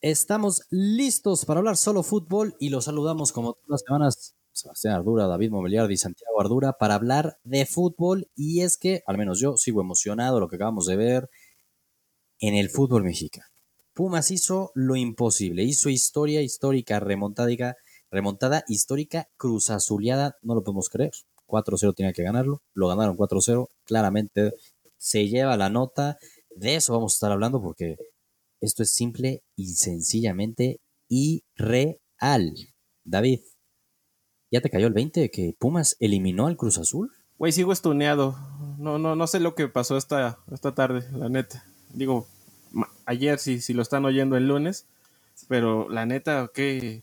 Estamos listos para hablar solo fútbol y los saludamos como todas las semanas, Sebastián Ardura, David Mobiliardi y Santiago Ardura, para hablar de fútbol. Y es que, al menos yo, sigo emocionado lo que acabamos de ver en el fútbol mexicano. Pumas hizo lo imposible, hizo historia histórica, remontada, remontada histórica, cruzazuleada, no lo podemos creer. 4-0 tenía que ganarlo, lo ganaron 4-0, claramente se lleva la nota. De eso vamos a estar hablando porque esto es simple y sencillamente irreal. David, ¿ya te cayó el 20 que Pumas eliminó al Cruz Azul? Güey, sigo estuneado. No, no, no sé lo que pasó esta, esta tarde, la neta. Digo, ayer si, si lo están oyendo el lunes, pero la neta, qué,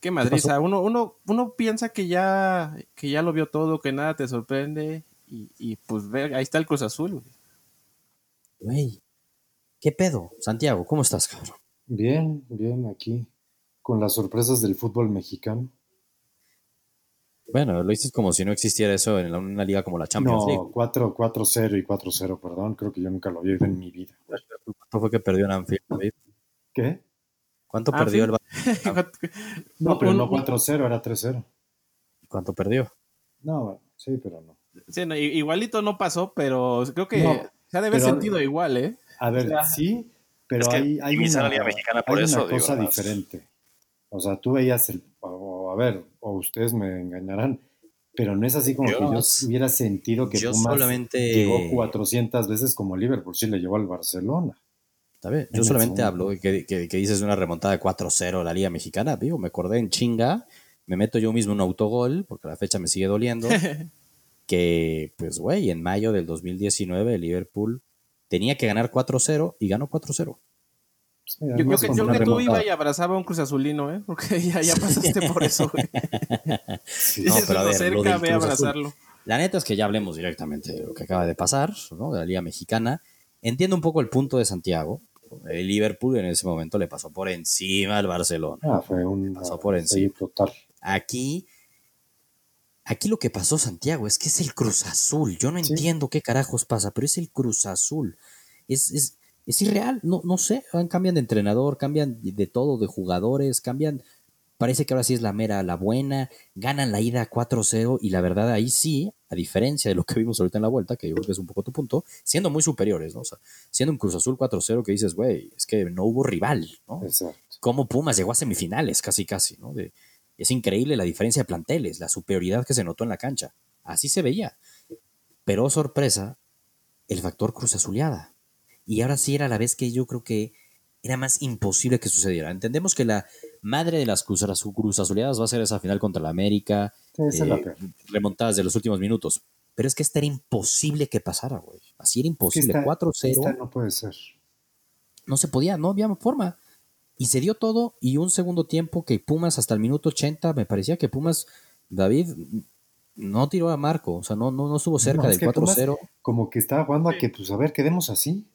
qué madriza. Uno, uno, uno piensa que ya, que ya lo vio todo, que nada te sorprende, y, y pues ve, ahí está el Cruz Azul. Güey, ¿Qué pedo? Santiago, ¿cómo estás, cabrón? Bien, bien, aquí, con las sorpresas del fútbol mexicano. Bueno, lo dices como si no existiera eso en una liga como la Champions League. No, 4-0 y 4-0, perdón, creo que yo nunca lo había visto en mi vida. ¿Cuánto fue que perdió en Anfield, David? ¿Qué? ¿Cuánto perdió el No, pero no 4-0, era 3-0. ¿Cuánto perdió? No, sí, pero no. Sí, igualito no pasó, pero creo que se ha de haber sentido igual, ¿eh? A ver, sí, pero hay, hay, una, por hay eso, una cosa diferente. O sea, tú veías el. O, a ver, o ustedes me engañarán, pero no es así como que yo hubiera sentido que Pumas solamente... llegó 400 veces como Liverpool, sí le llevó al Barcelona. Está bien. Yo solamente hablo que, que, que, dices una remontada de 4-0 la Liga Mexicana, digo, me acordé en chinga, me meto yo mismo un autogol, porque la fecha me sigue doliendo, que, pues, güey, en mayo del 2019 Liverpool tenía que ganar 4-0 y ganó 4-0. Pues yo, creo que, yo que tú ibas y abrazaba a un Cruz Azulino, ¿eh? Porque ya, ya pasaste por eso, güey. no, pero a ver, cerca, ve a abrazarlo. La neta es que ya hablemos directamente de lo que acaba de pasar, ¿no? De la Liga Mexicana. Entiendo un poco el punto de Santiago. El Liverpool en ese momento le pasó por encima al Barcelona. Ah, fue un. Pasó por encima. total. Aquí Aquí lo que pasó, Santiago, es que es el Cruz Azul. Yo no entiendo qué carajos pasa, pero es el Cruz Azul. Es, es, es irreal, no, no sé. Cambian de entrenador, cambian de todo, de jugadores, cambian. Parece que ahora sí es la mera, la buena. Ganan la ida 4-0 y la verdad ahí sí, a diferencia de lo que vimos ahorita en la vuelta, que yo creo que es un poco tu punto, siendo muy superiores, ¿no? O sea, siendo un Cruz Azul 4-0 que dices, güey, es que no hubo rival, ¿no? Exacto. Como Pumas llegó a semifinales, casi, casi, ¿no? De, es increíble la diferencia de planteles, la superioridad que se notó en la cancha. Así se veía. Pero sorpresa, el factor cruz azuleada. Y ahora sí era la vez que yo creo que era más imposible que sucediera. Entendemos que la madre de las cruz, azuleadas va a ser esa final contra la América, eh, remontadas de los últimos minutos. Pero es que esta era imposible que pasara, güey. Así era imposible. 4-0. No puede ser. No se podía, no había forma. Y se dio todo y un segundo tiempo que Pumas hasta el minuto 80, me parecía que Pumas, David, no tiró a Marco, o sea, no, no, no estuvo cerca del 4-0. Como que estaba jugando a que, pues, a ver, quedemos así.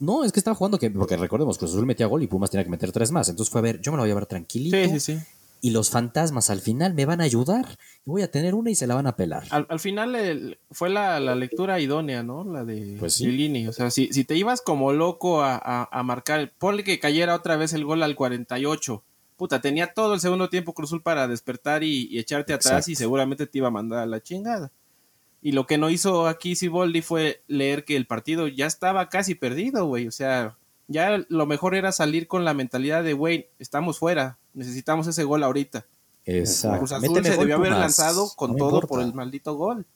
No, es que estaba jugando que, porque recordemos, Cruz Azul metía gol y Pumas tenía que meter tres más. Entonces fue a ver, yo me lo voy a llevar tranquilito. Sí, sí, sí y los fantasmas al final me van a ayudar. Voy a tener una y se la van a pelar. Al, final fue la, lectura idónea, ¿no? La de pues O sea, si, si, te ibas como loco a, a, marcar, ponle que cayera otra vez el gol al 48. Puta, tenía todo el segundo tiempo Cruzul para despertar y, echarte atrás y seguramente te iba a mandar a la chingada. Y lo que no hizo aquí Siboldi fue leer que el partido ya estaba casi perdido, güey. O sea, ya lo mejor era salir con la mentalidad de, güey, estamos fuera, necesitamos ese gol ahorita. Exacto. Cruz Azul se debió haber lanzado con todo por el maldito gol.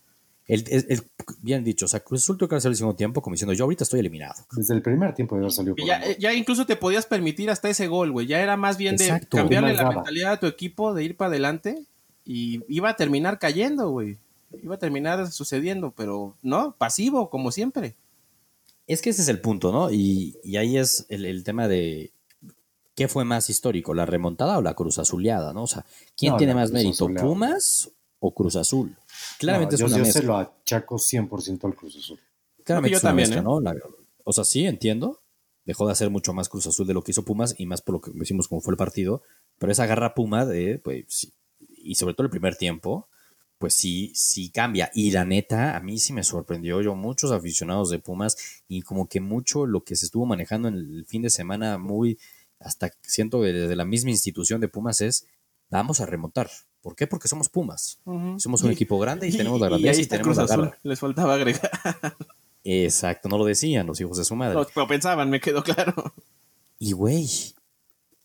El, bien dicho, o sea, Cruz Azul tuvo que hacer el segundo tiempo como diciendo, yo ahorita estoy eliminado. Desde el primer tiempo de haber salido por ya, ya, incluso te podías permitir hasta ese gol, güey. Ya era más bien de cambiarle la mentalidad a tu equipo, de ir para adelante y iba a terminar cayendo, güey. Iba a terminar sucediendo, pero no, pasivo, como siempre. Es que ese es el punto, ¿no? Y, ahí es el, tema de qué fue más histórico, la remontada o la cruz azuleada, ¿no? O sea, ¿quién tiene más mérito, Pumas o Cruz Azul? Claramente es una yo se lo achaco 100% al Cruz Azul. Claramente yo también, ¿eh? ¿no? o sea, sí, entiendo. Dejó de hacer mucho más Cruz Azul de lo que hizo Pumas y más por lo que decimos como fue el partido. Pero esa garra Puma de, pues, y sobre todo el primer tiempo, pues sí, sí cambia. Y la neta, a mí sí me sorprendió. Yo, muchos aficionados de Pumas y como que mucho lo que se estuvo manejando en el fin de semana, muy hasta siento que desde la misma institución de Pumas es, vamos a remontar. ¿Por qué? Porque somos Pumas. Somos un equipo grande y, tenemos la grandeza y, tenemos la garra. Les faltaba agregar. Exacto, no lo decían los hijos de su madre. lo pensaban, me quedó claro. Y güey,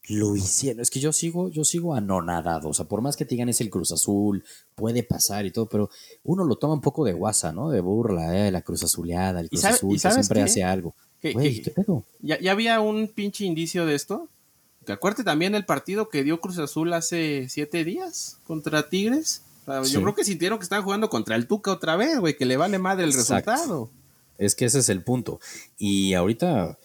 lo hicieron. Es que yo sigo, yo sigo anonadado. O sea, por más que te digan es el Cruz Azul, puede pasar y todo, pero uno lo toma un poco de guasa, ¿no? De burla, eh, la Cruz Azuleada, el Cruz Azul, que siempre hace algo. Güey, ¿qué pedo? ¿Ya, ¿Ya, había un pinche indicio de esto? Que acuérdate también el partido que dio Cruz Azul hace siete días contra Tigres. Yo creo que sintieron que estaban jugando contra el Tuca otra vez, güey, que le vale madre el resultado. Es que ese es el punto. Y ahorita,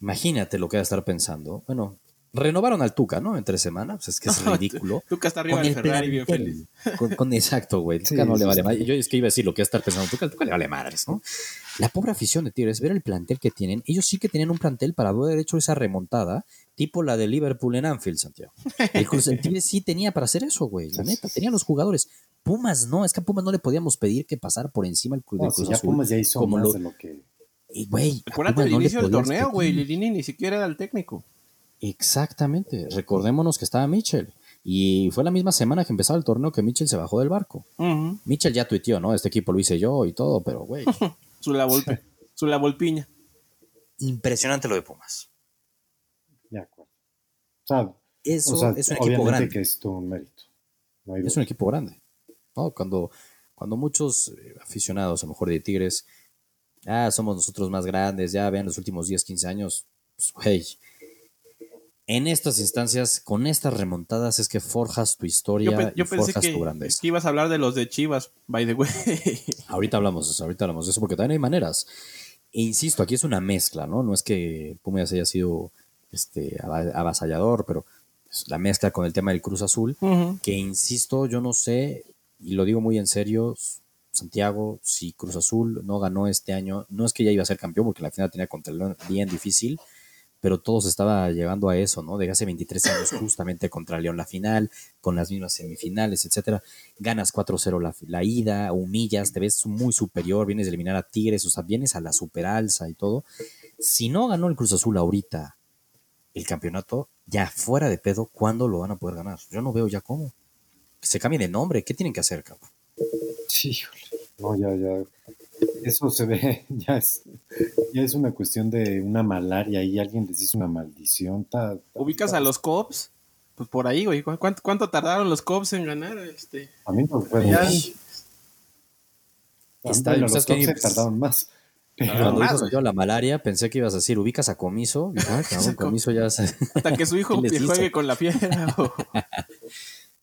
imagínate lo que va a estar pensando. Bueno, renovaron al Tuca, ¿no? En tres semanas. Es que es ridículo. Tuca está arriba del Ferrari bien feliz. Con, exacto, güey. Tuca no le vale madre. Yo es que iba a decir lo que estar pensando Tuca, Tuca le vale madres, ¿no? La pobre afición de Tigres, ver el plantel que tienen. Ellos sí que tenían un plantel para haber hecho esa remontada, tipo la de Liverpool en Anfield, Santiago. El, Cruz, Tigres sí tenía para hacer eso, güey. La neta, tenían los jugadores. Pumas no, es que a Pumas no le podíamos pedir que pasara por encima el, Cruz ya Pumas ya hizo como más de lo que... Y, güey, Acuérdate del inicio del torneo, güey. Lilini ni siquiera era el técnico. Exactamente. Recordémonos que estaba Mitchell. Y fue la misma semana que empezaba el torneo que Mitchell se bajó del barco. Mitchell ya tuiteó, ¿no? Este equipo lo hice yo y todo, pero güey. su la volpe, su la volpiña. Impresionante lo de Pumas. De acuerdo. O sea, Eso es un equipo grande. que es un mérito. es un equipo grande. Cuando, cuando muchos eh, aficionados, a lo mejor de Tigres, ah, somos nosotros más grandes, ya vean los últimos 10, 15 años, pues, güey, en estas instancias, con estas remontadas, es que forjas tu historia y forjas que, tu grandeza. que ibas a hablar de los de Chivas, by the way. Ahorita hablamos de eso, ahorita hablamos de eso, porque también hay maneras. E insisto, aquí es una mezcla, ¿no? No es que Pumas haya sido este, avasallador, pero es la mezcla con el tema del Cruz Azul, que insisto, yo no sé, y lo digo muy en serio, Santiago, si Cruz Azul no ganó este año, no es que ya iba a ser campeón, porque la final tenía contra el bien difícil, pero todos estaba llegando a eso, ¿no? De hace 23 años justamente contra León la final, con las mismas semifinales, etcétera. Ganas 4-0 la, la, ida, humillas, te ves muy superior, vienes de eliminar a Tigres, o sea, vienes a la superalza y todo. Si no ganó el Cruz Azul ahorita el campeonato, ya fuera de pedo, ¿cuándo lo van a poder ganar? Yo no veo ya cómo. Que se cambie de nombre, ¿qué tienen que hacer, cabrón? Sí, no, ya, ya eso se ve, ya es, ya es una cuestión de una malaria y alguien les hizo una maldición. ¿Ubicas a los Cops? Pues por ahí, güey. ¿Cuánto, tardaron los Cops en ganar? Este? A mí no fue Está, los Cops se tardaron más. Cuando dijo yo la malaria, pensé que ibas a decir, ubicas a Comiso. Ah, Comiso ya Hasta que su hijo juegue con la fiera.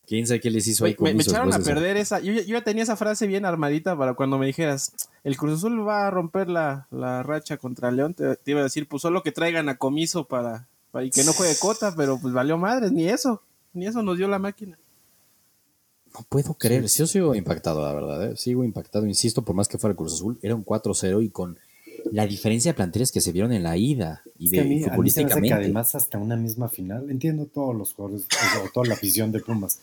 ¿Quién sabe qué les hizo ahí? Me, me echaron a perder esa. Yo, ya tenía esa frase bien armadita para cuando me dijeras, el Cruz Azul va a romper la, racha contra León. Te, iba a decir, pues solo que traigan a comiso para, para y que no juegue cota, pero pues valió madres, ni eso. Ni eso nos dio la máquina. No puedo creer. Yo sigo impactado, la verdad. ¿eh? Sigo impactado, insisto, por más que fuera el Cruz Azul. Era un 4-0 y con la diferencia de planteles que se vieron en la ida y de a que además hasta una misma final, entiendo todos los jugadores, o toda la afición de Pumas,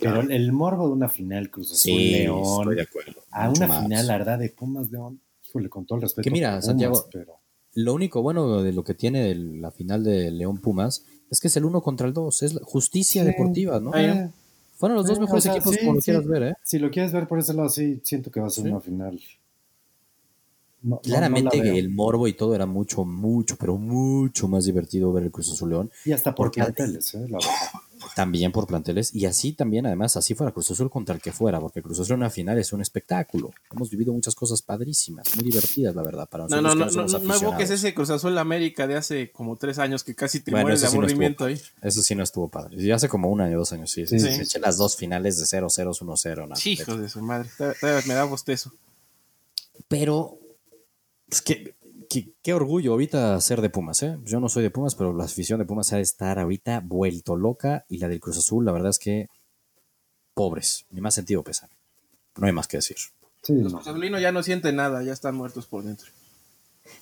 pero el morbo de una final Cruz Azul León, a una final la verdad de Pumas León, híjole, con todo el respeto. Que mira, Santiago, lo único bueno de lo que tiene la final de León Pumas es que es el uno contra el dos, es justicia deportiva, ¿no? Eh, Fueron los dos mejores equipos como lo quieras ver, ¿eh? Si lo quieres ver por ese lado, sí, siento que va a ser una final Claramente el morbo y todo era mucho, mucho, pero mucho más divertido ver el Cruz Azul León. Y hasta por planteles, ¿eh? la verdad. También por planteles. Y así también, además, así fuera Cruz Azul contra el que fuera, porque Cruz Azul en una final es un espectáculo. Hemos vivido muchas cosas padrísimas, muy divertidas, la verdad, para nosotros. No, no, no, no, no evoques ese Cruz Azul América de hace como tres años que casi te mueres de aburrimiento ahí. Eso sí no estuvo padre. Y hace como un año, dos años, sí. sí, eché las dos finales de 0-0, 1-0. Hijo de su madre, me da bostezo. Pero es que, qué orgullo ahorita ser de Pumas, ¿eh? Yo no soy de Pumas, pero la afición de Pumas ha de estar ahorita vuelto loca y la del Cruz Azul, la verdad es que pobres, ni más sentido pesar. No hay más que decir. Los Cruz Azulinos ya no sienten nada, ya están muertos por dentro.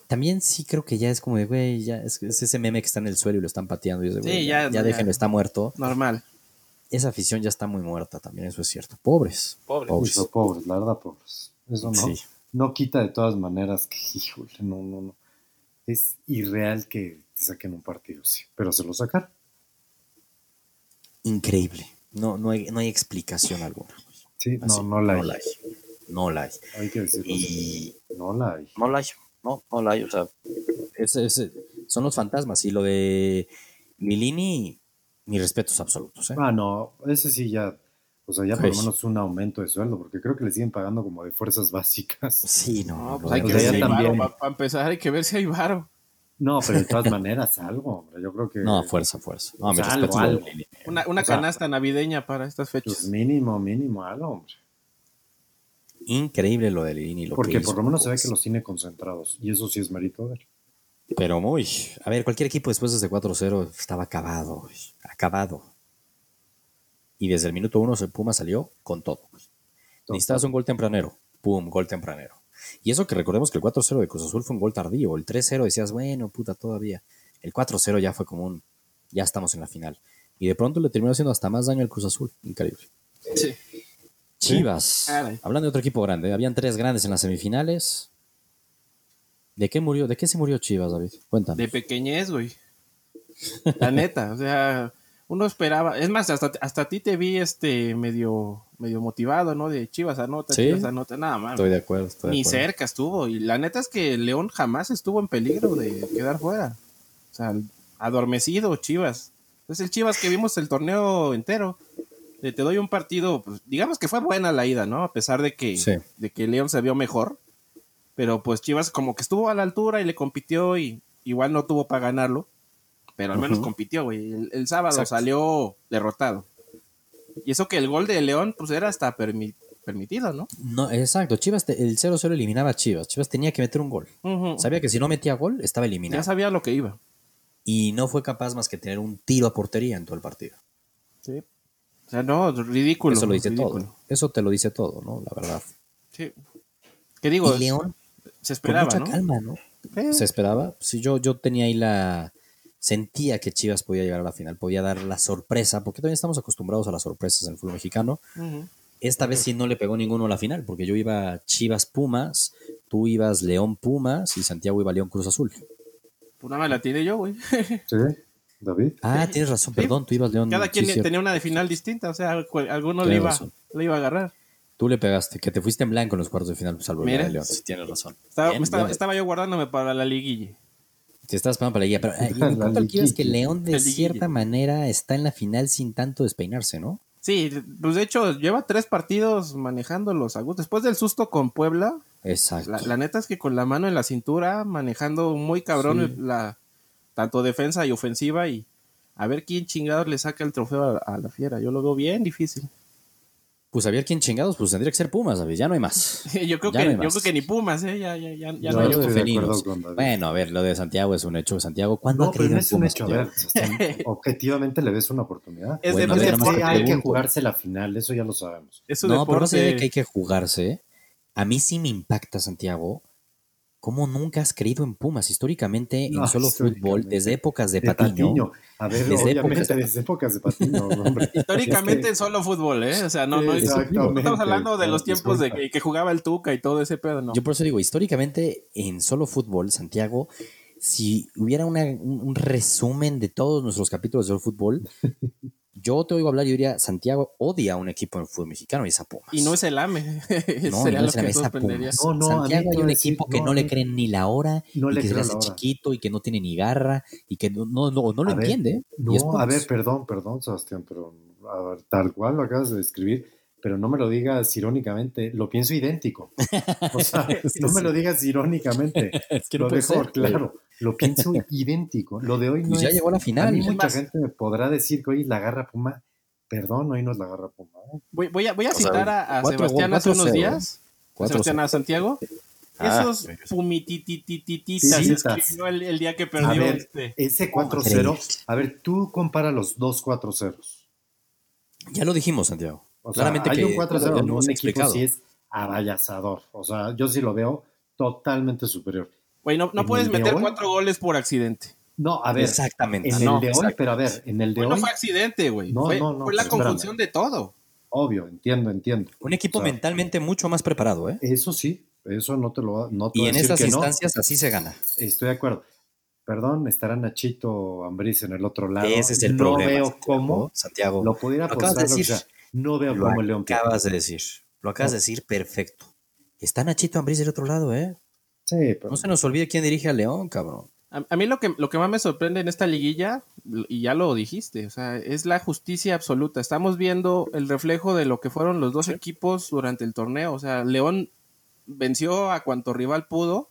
También sí creo que ya es como de, güey, ya es, ese meme que está en el suelo y lo están pateando. Y sí, ya, ya, déjenlo, está muerto. Normal. Esa afición ya está muy muerta también, eso es cierto. Pobres. Pobres. Pobres, pobres la verdad, pobres. Eso no. No quita de todas maneras que, híjole, no, no, no. Es irreal que te saquen un partido, sí, pero se lo sacaron. Increíble. No, no, hay, no hay explicación alguna. Sí, no, no la hay. No la hay. No la hay. Hay que decirlo. Y... No la hay. No la hay. No, no la hay. O sea, ese, son los fantasmas. Y lo de Milini, mis respetos absolutos. ¿eh? Ah, no, ese sí ya. O sea, ya por lo pues menos un aumento de sueldo, porque creo que le siguen pagando como de fuerzas básicas. Sí, no. pues hay que ver también... Para empezar, hay que ver si hay varo. No, pero de todas maneras, algo, hombre. Yo creo que. No, fuerza, fuerza. No, algo, algo. Una, una canasta navideña para estas fechas. Pues mínimo, mínimo, algo, hombre. Increíble lo de Lini. Lo Porque por lo menos se ve que los tiene concentrados. Y eso sí es mérito de él. Pero muy. A ver, cualquier equipo después de ese 4-0 estaba acabado. Acabado. Y desde el minuto uno, Puma salió con todo. Necesitabas un gol tempranero. Pum, gol tempranero. Y eso que recordemos que el 4-0 de Cruz Azul fue un gol tardío. El 3-0 decías, bueno, puta, todavía. El 4-0 ya fue como un. Ya estamos en la final. Y de pronto le terminó haciendo hasta más daño al Cruz Azul. Increíble. Sí. Chivas. Hablando de otro equipo grande. Habían tres grandes en las semifinales. ¿De qué murió? ¿De qué se murió Chivas, David? Cuéntame. De pequeñez, güey. La neta. O sea, uno esperaba. Es más, hasta, hasta a ti te vi este medio, medio motivado, ¿no? De Chivas anota, Chivas anota, nada más. Estoy de acuerdo. Ni cerca estuvo. Y la neta es que León jamás estuvo en peligro de quedar fuera. O sea, adormecido Chivas. Es el Chivas que vimos el torneo entero. Te, doy un partido, pues, digamos que fue buena la ida, ¿no? A pesar de que, de que León se vio mejor. Pero pues Chivas como que estuvo a la altura y le compitió y igual no tuvo para ganarlo pero al menos compitió, güey. El, sábado salió derrotado. Y eso que el gol de León, pues era hasta permitido, ¿no? No, exacto. Chivas, el 0-0 eliminaba a Chivas. Chivas tenía que meter un gol. Sabía que si no metía gol, estaba eliminado. Ya sabía lo que iba. Y no fue capaz más que tener un tiro a portería en todo el partido. Sí. O sea, no, ridículo. Eso lo dice todo. Eso te lo dice todo, ¿no? La verdad. Sí. ¿Qué digo? Y León, se esperaba, con mucha calma, ¿no? Se esperaba. Sí, yo, yo tenía ahí la sentía que Chivas podía llegar a la final, podía dar la sorpresa, porque también estamos acostumbrados a las sorpresas en el fútbol mexicano. Esta vez sí no le pegó ninguno a la final, porque yo iba Chivas Pumas, tú ibas León Pumas y Santiago iba León Cruz Azul. Pues nada la tiene yo, güey. sí, David. Ah, tienes razón, perdón, tú ibas León. Cada quien tenía una de final distinta, o sea, alguno le iba, le iba a agarrar. Tú le pegaste, que te fuiste en blanco en los cuartos de final, salvo Mira, León, sí tienes razón. Estaba, yo guardándome para la liguilla. Te estás esperando para la guía, pero eh, es que León de cierta manera está en la final sin tanto despeinarse, ¿no? Sí, pues de hecho lleva tres partidos manejándolos a gusto. Después del susto con Puebla. Exacto. La, neta es que con la mano en la cintura, manejando muy cabrón la tanto defensa y ofensiva y a ver quién chingados le saca el trofeo a la fiera. Yo lo veo bien difícil pues había quien chingados, pues tendría que ser Pumas, ¿sabes? Ya no hay más. yo, creo que, yo creo que ni Pumas, ¿eh? Ya, ya, ya, ya no, hay de Bueno, a ver, lo de Santiago es un hecho. Santiago, ¿cuándo no, pero no es un hecho. A ver, objetivamente le ves una oportunidad. Es bueno, de, hay que jugarse la final, eso ya lo sabemos. no, pero no sé de que hay que jugarse. A mí sí me impacta, Santiago, ¿Cómo nunca has creído en Pumas? Históricamente, en solo fútbol, desde épocas de, Patiño. A ver, desde épocas, desde épocas de Patiño, hombre. Históricamente en solo fútbol, ¿eh? O sea, no, no, estamos hablando de los tiempos de que, jugaba el Tuca y todo ese pedo, ¿no? Yo por eso digo, históricamente en solo fútbol, Santiago, si hubiera un resumen de todos nuestros capítulos de solo fútbol, yo te oigo hablar y diría, Santiago odia a un equipo en el fútbol mexicano y es a Pumas. Y no es el AME. no, no es el AME, es a Pumas. No, no, Santiago hay un equipo que no, le creen ni la hora, y que se le hace chiquito y que no tiene ni garra y que no, no, no, lo entiende. No, a ver, perdón, perdón, Sebastián, pero a ver, tal cual lo acabas de describir pero no me lo digas irónicamente, lo pienso idéntico. O sea, no me lo digas irónicamente. Es que lo dejo claro, lo pienso idéntico. Lo de hoy no pues ya llegó a la final. A mí mucha gente me podrá decir que hoy la garra Puma. Perdón, hoy no es la garra Puma. ¿eh? Voy, voy, a, voy a citar a, Sebastián hace unos días. Sebastián a Santiago. Ah, Esos fumitititititas sí, escribió el, el, día que perdió a ver, este. Ese 4-0. A ver, tú compara los dos 4-0. Ya lo dijimos, Santiago. O sea, Claramente hay un 4-0 en un equipo sí es avallazador. O sea, yo sí lo veo totalmente superior. Güey, no, no puedes meter cuatro goles por accidente. No, a ver. Exactamente. En el de hoy, pero a ver, en el de hoy. No fue accidente, güey. No, fue, no, no, fue la conjunción de todo. Obvio, entiendo, entiendo. Un equipo mentalmente mucho más preparado, ¿eh? Eso sí, eso no te lo no te Y en esas instancias así se gana. Estoy de acuerdo. perdón, estará Nachito Ambriz en el otro lado. Ese es el no problema. veo cómo Santiago. Lo pudiera acabas de decir. No veo cómo el León acabas de decir. Lo acabas de decir perfecto. Está Nachito Ambriz del otro lado, ¿eh? Sí, pero... No se nos olvide quién dirige al León, cabrón. A, mí lo que, lo que más me sorprende en esta liguilla, y ya lo dijiste, o sea, es la justicia absoluta. Estamos viendo el reflejo de lo que fueron los dos equipos durante el torneo. O sea, León venció a cuanto rival pudo,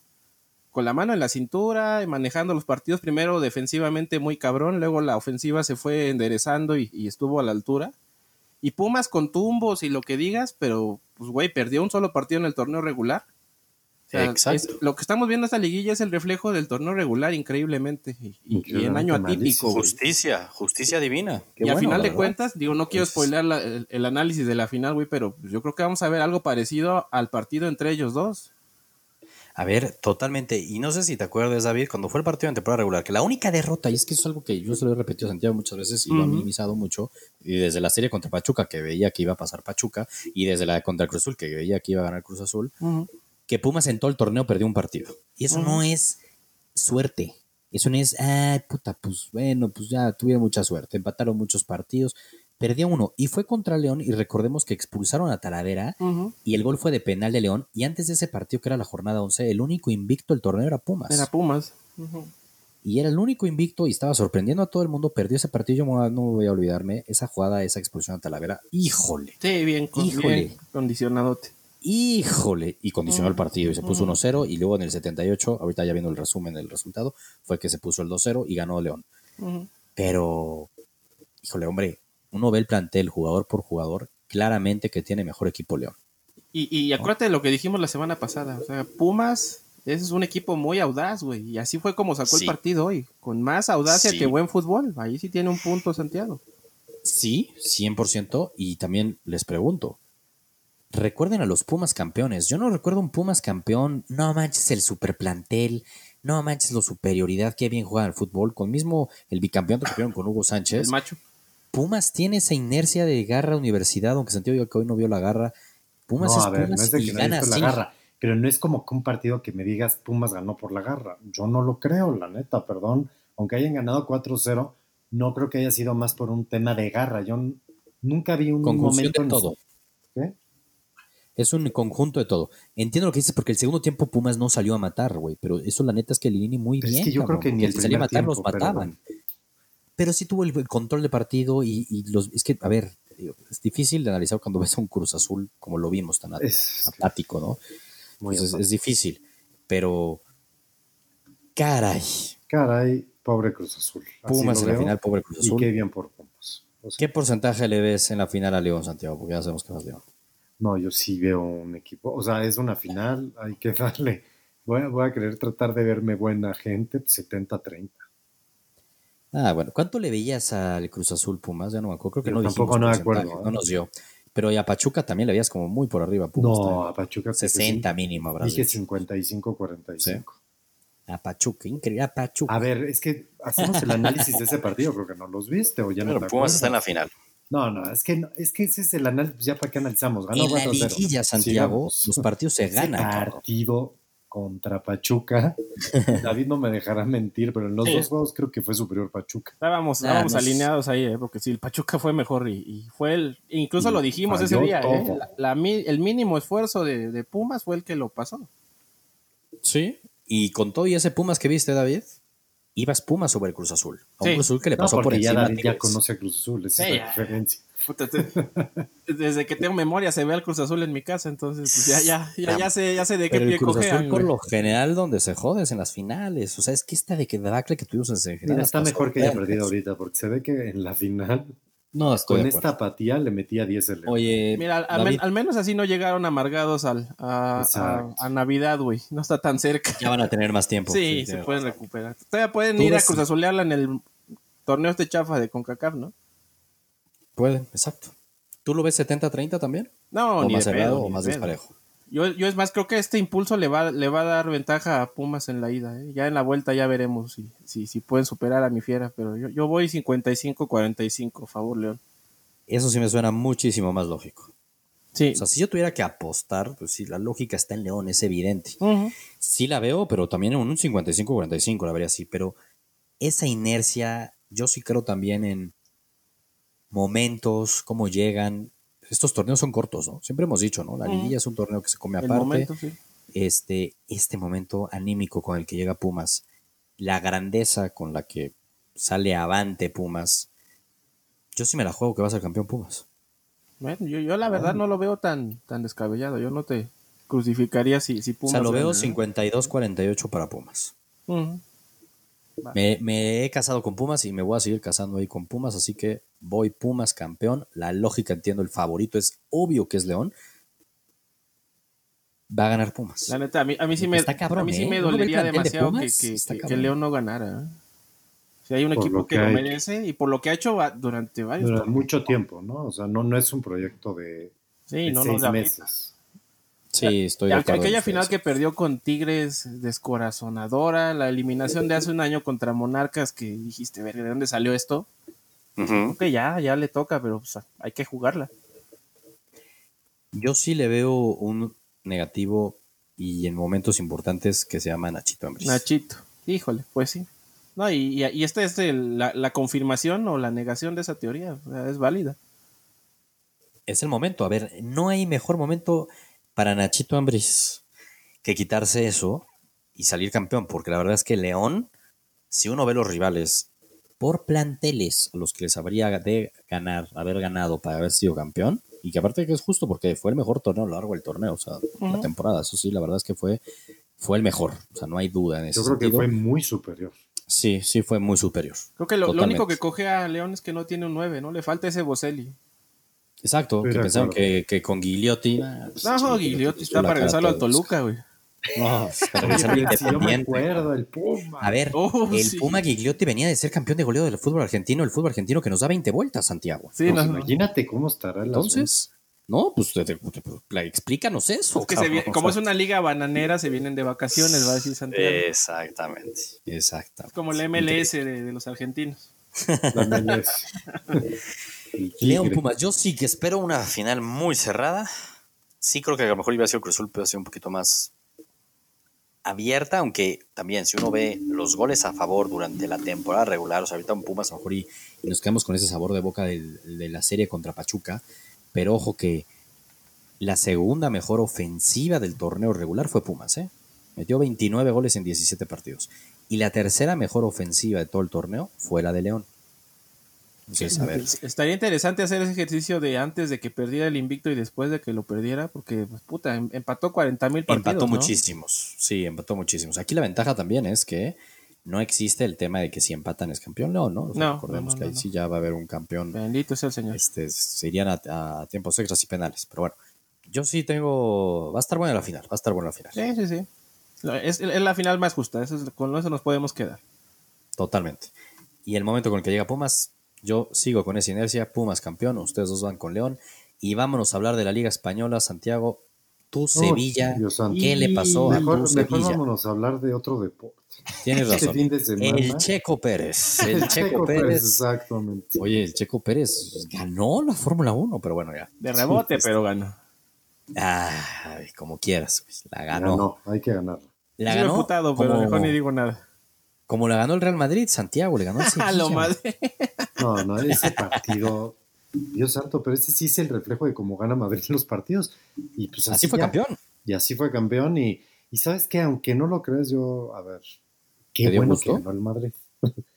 con la mano en la cintura, y manejando los partidos primero defensivamente muy cabrón, luego la ofensiva se fue enderezando y, y estuvo a la altura. Y Pumas con tumbos y lo que digas, pero pues güey, perdió un solo partido en el torneo regular Exacto. lo que estamos viendo esta liguilla es el reflejo del torneo regular, increíblemente. Y, en año atípico. Justicia, justicia divina. y a final de cuentas, digo, no quiero spoiler el, análisis de la final, güey, pero yo creo que vamos a ver algo parecido al partido entre ellos dos. A ver, totalmente. Y no sé si te acuerdas, David, cuando fue el partido en temporada regular, que la única derrota, y es que eso es algo que yo se lo he repetido a Santiago muchas veces y lo he minimizado mucho, y desde la serie contra Pachuca, que veía que iba a pasar Pachuca, y desde la contra Cruz Azul, que veía que iba a ganar Cruz Azul, que Pumas en todo el torneo perdió un partido. Y eso no es suerte. Eso no es, ah, puta, pues bueno, pues ya tuvieron mucha suerte. Empataron muchos partidos. Perdió uno y fue contra León y recordemos que expulsaron a Talavera y el gol fue de penal de León y antes de ese partido que era la jornada 11 el único invicto del torneo era Pumas. Era Pumas. Y era el único invicto y estaba sorprendiendo a todo el mundo. Perdió ese partido, yo no voy a olvidarme. Esa jugada, esa expulsión a Talavera. Híjole. Sí, bien, híjole. Bien condicionadote híjole, y condicionó el partido y se puso 1-0 y luego en el 78, ahorita ya viendo el resumen del resultado, fue que se puso el 2-0 y ganó León. Pero, híjole, hombre, uno ve el plantel jugador por jugador, claramente que tiene mejor equipo León. Y, y acuérdate de lo que dijimos la semana pasada, o sea, Pumas ese es un equipo muy audaz, güey, y así fue como sacó el partido hoy, con más audacia que buen fútbol, ahí sí tiene un punto Santiago. Sí, 100%, y también les pregunto, recuerden a los Pumas campeones. Yo no recuerdo un Pumas campeón, no manches el super plantel, no manches la superioridad, que bien juega el fútbol, con mismo el bicampeonato que tuvieron con Hugo Sánchez. El macho. Pumas tiene esa inercia de garra universidad, aunque Santiago que hoy no vio la garra. Pumas es Pumas no es de que gana la garra, pero no es como que un partido que me digas Pumas ganó por la garra. Yo no lo creo, la neta, perdón. Aunque hayan ganado 4-0, no creo que haya sido más por un tema de garra. Yo nunca vi un momento de todo. ¿Qué? Es un conjunto de todo. Entiendo lo que dices porque el segundo tiempo Pumas no salió a matar, güey. Pero eso la neta es que Lilini muy bien. Es que yo creo que ni el salía a matar los mataban. Pero... sí tuvo el, control de partido y, los. Es que, a ver, es difícil de analizar cuando ves a un Cruz Azul como lo vimos tan apático, ¿no? Muy es, es difícil. Pero. Caray. Caray, pobre Cruz Azul. Pumas en la final, pobre Cruz Azul. Y qué bien por Pumas. ¿Qué porcentaje le ves en la final a León, Santiago? Porque ya sabemos que vas León. No, yo sí veo un equipo. O sea, es una final, hay que darle. Voy a, voy a querer tratar de verme buena gente, 70-30. Ah, bueno. ¿Cuánto le veías al Cruz Azul Pumas? Ya no me acuerdo. Creo que no Tampoco no me acuerdo. No nos dio. Pero a Pachuca también le veías como muy por arriba. Pumas, no, a Pachuca. 60 mínimo, habrá Dije 55-45. A Pachuca, increíble. A Pachuca. A ver, es que hacemos el análisis de ese partido, creo que no los viste o ya no te Pumas está en la final. No, no, es que, es que ese es el análisis, ya para qué analizamos. Ganó en la liguilla, Santiago, los partidos se ganan. partido contra Pachuca, David no me dejará mentir, pero en los dos juegos creo que fue superior Pachuca. Estábamos, ah, alineados ahí, ¿eh? porque sí, el Pachuca fue mejor y, fue el, incluso lo dijimos ese día, ¿eh? el mínimo esfuerzo de, de Pumas fue el que lo pasó. Sí, y con todo y ese Pumas que viste, David, ibas Pumas sobre el Cruz Azul. A un Cruz Azul que le pasó por encima. Ya, ya conoce a Cruz Azul, esa es la referencia. Desde que tengo memoria se ve al Cruz Azul en mi casa, entonces pues ya, ya, ya, ya, sé, ya sé de qué pie Cruz Azul por lo general donde se jodes en las finales. O sea, es que esta de que debacle que tuvimos en semifinal. Mira, está mejor que haya perdido ahorita, porque se ve que en la final no, estoy Con esta apatía le metía 10 el Oye, mira, al, menos así no llegaron amargados al, a, a, Navidad, güey. No está tan cerca. Ya van a tener más tiempo. Sí, se pueden recuperar. Todavía pueden ir a Cruz Azulearla en el torneo este chafa de CONCACAF, ¿no? Pueden, exacto. ¿Tú lo ves 70-30 también? No, ¿O ni más cerrado o más desparejo? Yo, yo es más, creo que este impulso le va, le va a dar ventaja a Pumas en la ida. ¿eh? Ya en la vuelta ya veremos si, si, si pueden superar a mi fiera, pero yo, yo voy 55-45, favor León. Eso sí me suena muchísimo más lógico. Sí. O sea, si yo tuviera que apostar, pues sí, la lógica está en León, es evidente. Sí la veo, pero también en un 55-45 la vería así. Pero esa inercia, yo sí creo también en momentos, cómo llegan. Estos torneos son cortos, ¿no? Siempre hemos dicho, ¿no? La liguilla es un torneo que se come aparte. este, este momento anímico con el que llega Pumas, la grandeza con la que sale avante Pumas, yo sí me la juego que va a ser campeón Pumas. Bueno, yo, la verdad no lo veo tan, tan descabellado. Yo no te crucificaría si, si Pumas. O sea, lo veo 52-48 para Pumas. Me, he casado con Pumas y me voy a seguir casando ahí con Pumas, así que voy Pumas campeón. La lógica, entiendo, el favorito es obvio que es León. Va a ganar Pumas. La neta, a mí, sí, me, a mí sí me ¿eh? dolería demasiado que, que, que, León no ganara. ¿eh? Si hay un equipo que, lo merece y por lo que ha hecho durante varios Durante mucho tiempo, ¿no? O sea, no, no es un proyecto de, sí, no seis meses. Sí, estoy de acuerdo. Aquella final que perdió con Tigres, descorazonadora, la eliminación de hace un año contra Monarcas, que dijiste, ver, ¿de dónde salió esto? que ya, ya le toca, pero pues, hay que jugarla. Yo sí le veo un negativo y en momentos importantes que se llama Nachito Ambris. Nachito, híjole, pues sí. No, y, y esta es la, confirmación o la negación de esa teoría, es válida. Es el momento, a ver, no hay mejor momento para Nachito Ambris que quitarse eso y salir campeón, porque la verdad es que León, si uno ve los rivales por planteles a los que les habría de ganar, haber ganado para haber sido campeón, y que aparte que es justo porque fue el mejor torneo a lo largo del torneo, o sea, la temporada, eso sí, la verdad es que fue, fue el mejor, o sea, no hay duda en eso. Yo creo que fue muy superior. Sí, sí fue muy superior. Creo que lo, único que coge a León es que no tiene un 9, ¿no? Le falta ese Boselli. Exacto, que pensaron que, que, con Gigliotti. Pues, no, Gigliotti está para regresarlo a Toluca, güey. No, para regresarlo independiente. el Puma. A ver, oh, el Puma Gigliotti venía de ser campeón de goleo del fútbol argentino, el fútbol argentino que nos da 20 vueltas, Santiago. Sí, pues imagínate cómo estará el Entonces, no, pues explícanos eso. como es una liga bananera, se vienen de vacaciones, va a decir Santiago. Exactamente, exactamente. Como la MLS de, los argentinos. La MLS. León Pumas, yo sí que espero una final muy cerrada. Sí creo que a lo mejor iba a ser Cruzul, pero ser un poquito más abierta, aunque también si uno ve los goles a favor durante la temporada regular, o sea, ahorita un Pumas a lo mejor y, nos quedamos con ese sabor de boca de la serie contra Pachuca, pero ojo que la segunda mejor ofensiva del torneo regular fue Pumas, ¿eh? Metió 29 goles en 17 partidos. Y la tercera mejor ofensiva de todo el torneo fue la de León. Estaría interesante hacer ese ejercicio de antes de que perdiera el invicto y después de que lo perdiera, porque, pues, puta, em, empató 40 mil partidos. Empató muchísimos, sí, empató muchísimos. Aquí la ventaja también es que no existe el tema de que si empatan es campeón, no, ¿no? recordemos que ahí sí ya va a haber un campeón. Bendito sea el Señor. Este, se irían a, tiempos extras y penales. Pero bueno, yo sí tengo. Va a estar buena la final, va a estar buena la final. Sí, sí, sí. Es, la final más justa, con eso nos podemos quedar. Totalmente. Y el momento con el que llega Pumas, yo sigo con esa inercia. Pumas campeón, ustedes dos van con León. Y vámonos a hablar de la Liga Española, Santiago. Tu Sevilla, ¿qué le pasó a tu Sevilla? Mejor vámonos a hablar de otro deporte. Tienes este razón. el Checo Pérez. El, Checo, Pérez. Exactamente. Oye, el Checo Pérez ganó la Fórmula 1, pero bueno, ya. De rebote, pero ganó. Ay, como quieras. Pues, la ganó. No, hay que ganarla. La ganó. Putado, pero mejor ni digo nada. Como la ganó el Real Madrid, Santiago, le ganó el A lo madre. No, no, ese partido. Dios santo, pero este sí es el reflejo de cómo gana Madrid los partidos. Y pues así, fue campeón. Y así fue campeón. Y, y sabes que, aunque no lo creas, yo, a ver, Qué bueno que ganó el Madrid.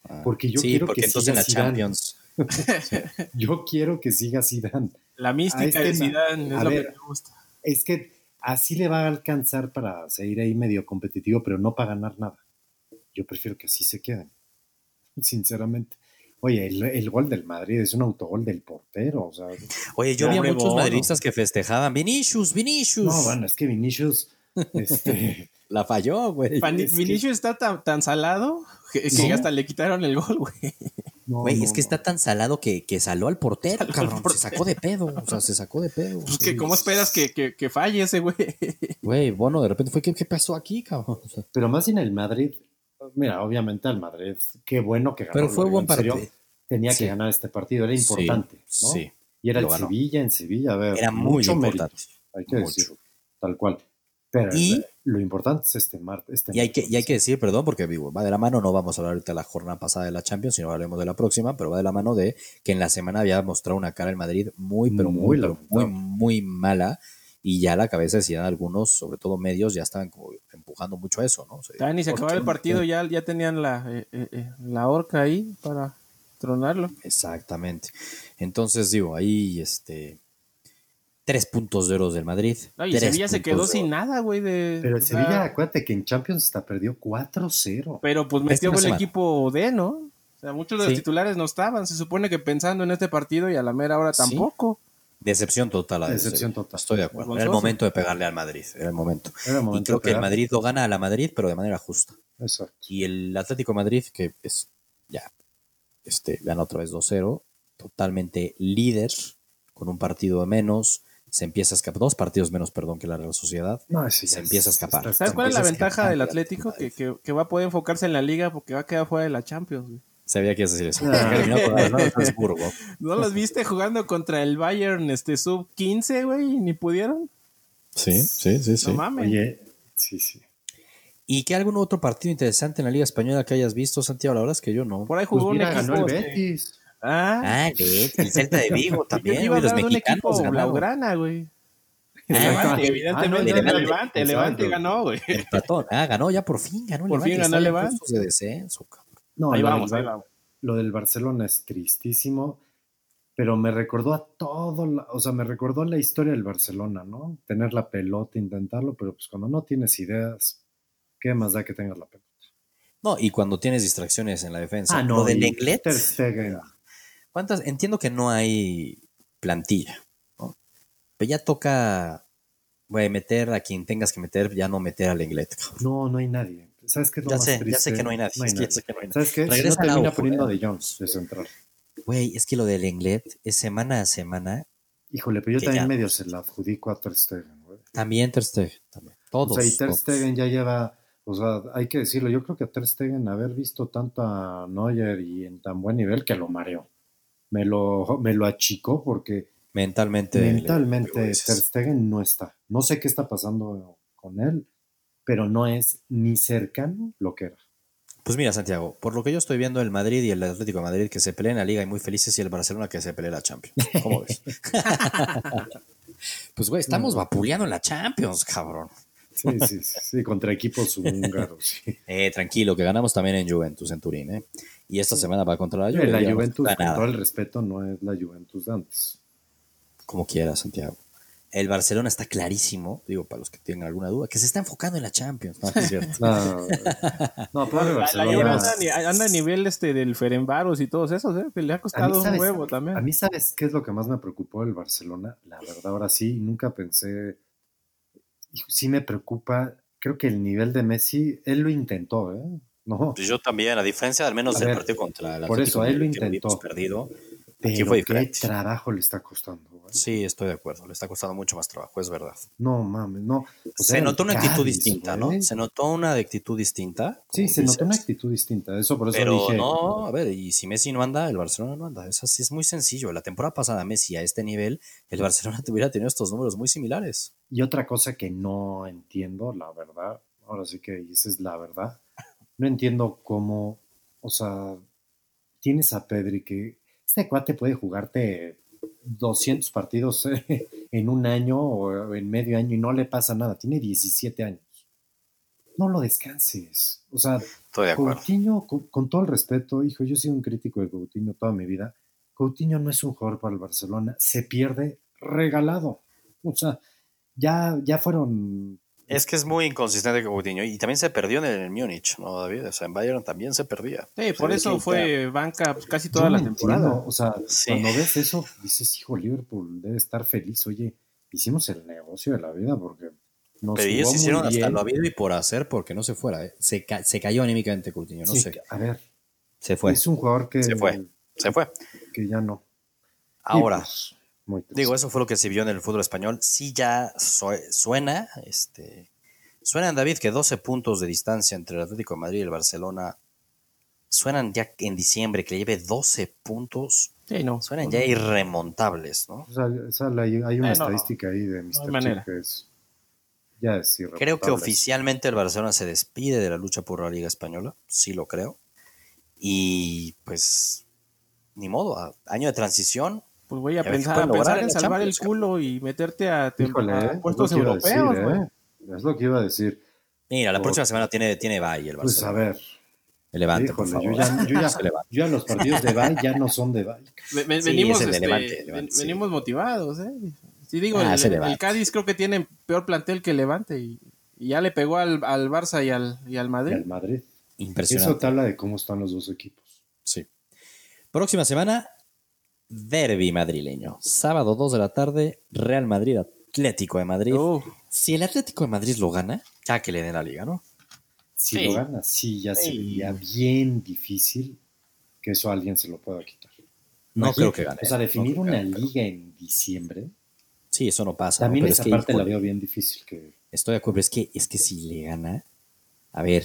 Ah, porque yo quiero que siga en la Champions. yo quiero que siga Zidane. La mística este de Zidane es lo que me gusta. Es que así le va a alcanzar para seguir ahí medio competitivo, pero no para ganar nada. Yo prefiero que así se queden, sinceramente. Oye, el, gol del Madrid es un autogol del portero. O sea, Oye, yo vi a muchos madridistas que festejaban. Vinicius, Vinicius. No, bueno, es que Vinicius este, la falló, güey. Vinicius está tan, tan salado que, hasta le quitaron el gol, güey. güey, es que está tan salado que, que saló al portero, cabrón. Se sacó de pedo. O sea, se sacó de pedo. Pues que, ¿cómo esperas que, que, falle ese güey? Güey, bueno, de repente fue, ¿qué, qué pasó aquí, cabrón? Pero más en el Madrid, mira, obviamente al Madrid, qué bueno que ganó. Pero fue buen partido. Tenía que ganar este partido, era importante, ¿no? Sí. Y era el Sevilla en Sevilla, a ver. Era muy importante. hay que decirlo, tal cual. Pero y, lo importante es este martes. Este y, hay que, y hay que decir, perdón, porque vivo, va de la mano, no vamos a hablar ahorita de la jornada pasada de la Champions, sino hablaremos de la próxima, pero va de la mano de que en la semana había mostrado una cara en Madrid muy, pero muy, muy, muy, muy mala y ya la cabeza decían algunos, sobre todo medios, ya estaban como empujando mucho a eso, ¿no? O ni se acababa el partido, ya, ya tenían la, eh, eh, eh, la horca ahí para tronarlo. Exactamente. Entonces, digo, ahí este tres puntos de oro del Madrid. y Sevilla se quedó sin nada, güey. De, pero Sevilla, acuérdate que en Champions hasta perdió 4-0. Pero pues metió el equipo D, ¿no? O sea, muchos de los titulares no estaban. Se supone que pensando en este partido y a la mera hora tampoco. Decepción total. A Decepción total. Estoy de acuerdo. Era el momento de pegarle al Madrid. Era el momento. y creo que el Madrid lo gana a la Madrid, pero de manera justa. Exacto. Y el Atlético Madrid, que es ya, este, gana otra vez 2-0, totalmente líder, con un partido de menos, se empieza a escapar, dos partidos menos, perdón, que la Real Sociedad, no, se empieza a escapar. ¿Sabes cuál es la ventaja del Atlético? Que, que, va a poder enfocarse en la liga porque va a quedar fuera de la Champions. Sabía que ibas a decir eso. ¿No los viste jugando contra el Bayern este sub 15, güey? ¿Ni pudieron? Sí, sí, sí, sí. No mames. Oye, sí, sí. ¿Y qué algún otro partido interesante en la Liga Española que hayas visto, Santiago? La verdad es que yo no. Por ahí jugó pues un equipo. Ganó el Betis. Ah, ah el Celta de Vigo también. Iba los mexicanos un Blaugrana, güey. Ah, evidentemente ah, el Levante, el Levante ganó, güey. El platón. Ah, ganó ya por fin, ganó el Por fin ganó el Levante. de descenso, cabrón. No, ahí vamos, ahí vamos. Lo del Barcelona es tristísimo, pero me recordó a todo, o sea, me recordó la historia del Barcelona, ¿no? Tener la pelota, intentarlo, pero pues cuando no tienes ideas, ¿qué más da que tengas la pelota? No, y cuando tienes distracciones en la defensa. Ah, no, lo del Englet. ¿Cuántas? Entiendo que no hay plantilla, ¿no? Pero ya toca güey, meter a quien tengas que meter, ya no meter al Englet. No, no hay nadie. ¿Sabes qué es lo ya más sé, triste? Ya sé que no hay nadie. ¿Sabes qué? Regresa si no termina poniendo de Jones de central. Güey, es que lo del Englet es semana a semana. Híjole, pero yo también medio se la adjudico a Ter Stegen, güey. También Ter Stegen, también. Todos. O sea, y Ter Stegen ya lleva, o sea, hay que decirlo, yo creo que a Ter Stegen haber visto tanto a Neuer y en tan buen nivel que lo mareó. Me lo, me lo achicó porque mentalmente, mentalmente Ter Stegen no está. No sé qué está pasando con él pero no es ni cercano lo que era. Pues mira, Santiago, por lo que yo estoy viendo, el Madrid y el Atlético de Madrid que se pelean en la Liga y muy felices y el Barcelona que se pelea en la Champions. ¿Cómo ves? pues, güey, estamos vapuleando en la Champions, cabrón. Sí, sí, sí, contra equipos húngaros. Eh, tranquilo, que ganamos también en Juventus, en Turín, ¿eh? Y esta semana va contra la Juventus. La Juventus, con todo el respeto, no es la Juventus de antes. Como quiera, Santiago. El Barcelona está clarísimo, digo, para los que tengan alguna duda, que se está enfocando en la Champions. No, es cierto. no, no Barcelona. anda, a nivel este del Ferenbaros y todos esos, ¿eh? le ha costado un huevo también. A mí, ¿sabes qué es lo que más me preocupó del Barcelona? La verdad, ahora sí, nunca pensé. Sí me preocupa. Creo que el nivel de Messi, él lo intentó, ¿eh? No. Pues yo también, a diferencia al menos del partido contra la Por eso, él lo intentó. Perdido, pero qué trabajo le está costando. Sí, estoy de acuerdo. Le está costando mucho más trabajo, es verdad. No mames, no. se notó una actitud distinta, ¿no? Se notó una actitud distinta. Sí, se notó una actitud distinta. Eso por eso Pero dije. no, a ver, y si Messi no anda, el Barcelona no anda. Es así, es muy sencillo. La temporada pasada, Messi a este nivel, el Barcelona hubiera tenido estos números muy similares. Y otra cosa que no entiendo, la verdad, ahora sí que esa es la verdad. No entiendo cómo, o sea, tienes a Pedri que este cuate puede jugarte 200 partidos en un año o en medio año y no le pasa nada. Tiene 17 años. No lo descanses. O sea, Coutinho, con, todo el respeto, hijo, yo he sido un crítico de Coutinho toda mi vida. Coutinho no es un jugador para el Barcelona. Se pierde regalado. O sea, ya, ya fueron es que es muy inconsistente con Coutinho y también se perdió en el Múnich, ¿no, David? O sea, en Bayern también se perdía. Sí, por eso fue banca casi toda la temporada. O sea, cuando ves eso, dices, hijo, Liverpool debe estar feliz. Oye, hicimos el negocio de la vida porque nos Pero ellos hicieron hasta lo habido y por hacer porque no se fuera. ¿eh? Se, se cayó anímicamente Coutinho, no sé. A ver. Se fue. Es un jugador que... Se fue. Se fue. Que ya no. Ahora. Pues, Digo, eso fue lo que se vio en el fútbol español. Sí ya suena, este, suenan, David, que 12 puntos de distancia entre el Atlético de Madrid y el Barcelona, suenan ya en diciembre que lleve 12 puntos Sí, no. Suenan ya irremontables, ¿no? O sea, hay una estadística ahí de Mr. Que es ya es Creo que oficialmente el Barcelona se despide de la lucha por la Liga Española, sí lo creo. Y pues, ni modo, año de transición. Pues voy a pensar, en salvar el culo y meterte a, Híjole, puestos europeos. ¿eh? Es lo que iba a decir. Mira, la próxima semana tiene, tiene bye el Barcelona. Pues a ver. El Levante, por favor. Yo ya, yo ya, los partidos de bye ya no son de bye. venimos, este, venimos motivados, ¿eh? Sí, digo, ah, el, Cádiz creo que tiene peor plantel que Levante y, ya le pegó al, al Barça y al, y al Madrid. al Madrid. Impresionante. Eso te habla de cómo están los dos equipos. Sí. Próxima semana, Derby madrileño. Sábado 2 de la tarde, Real Madrid, Atlético de Madrid. Si el Atlético de Madrid lo gana, ya que le den la liga, ¿no? Si lo gana, sí, ya sería bien difícil que eso a alguien se lo pueda quitar. No creo que gane. O sea, definir una liga en diciembre. Sí, eso no pasa. También esa parte la veo bien difícil. que Estoy de acuerdo, es que, es que si le gana, a ver,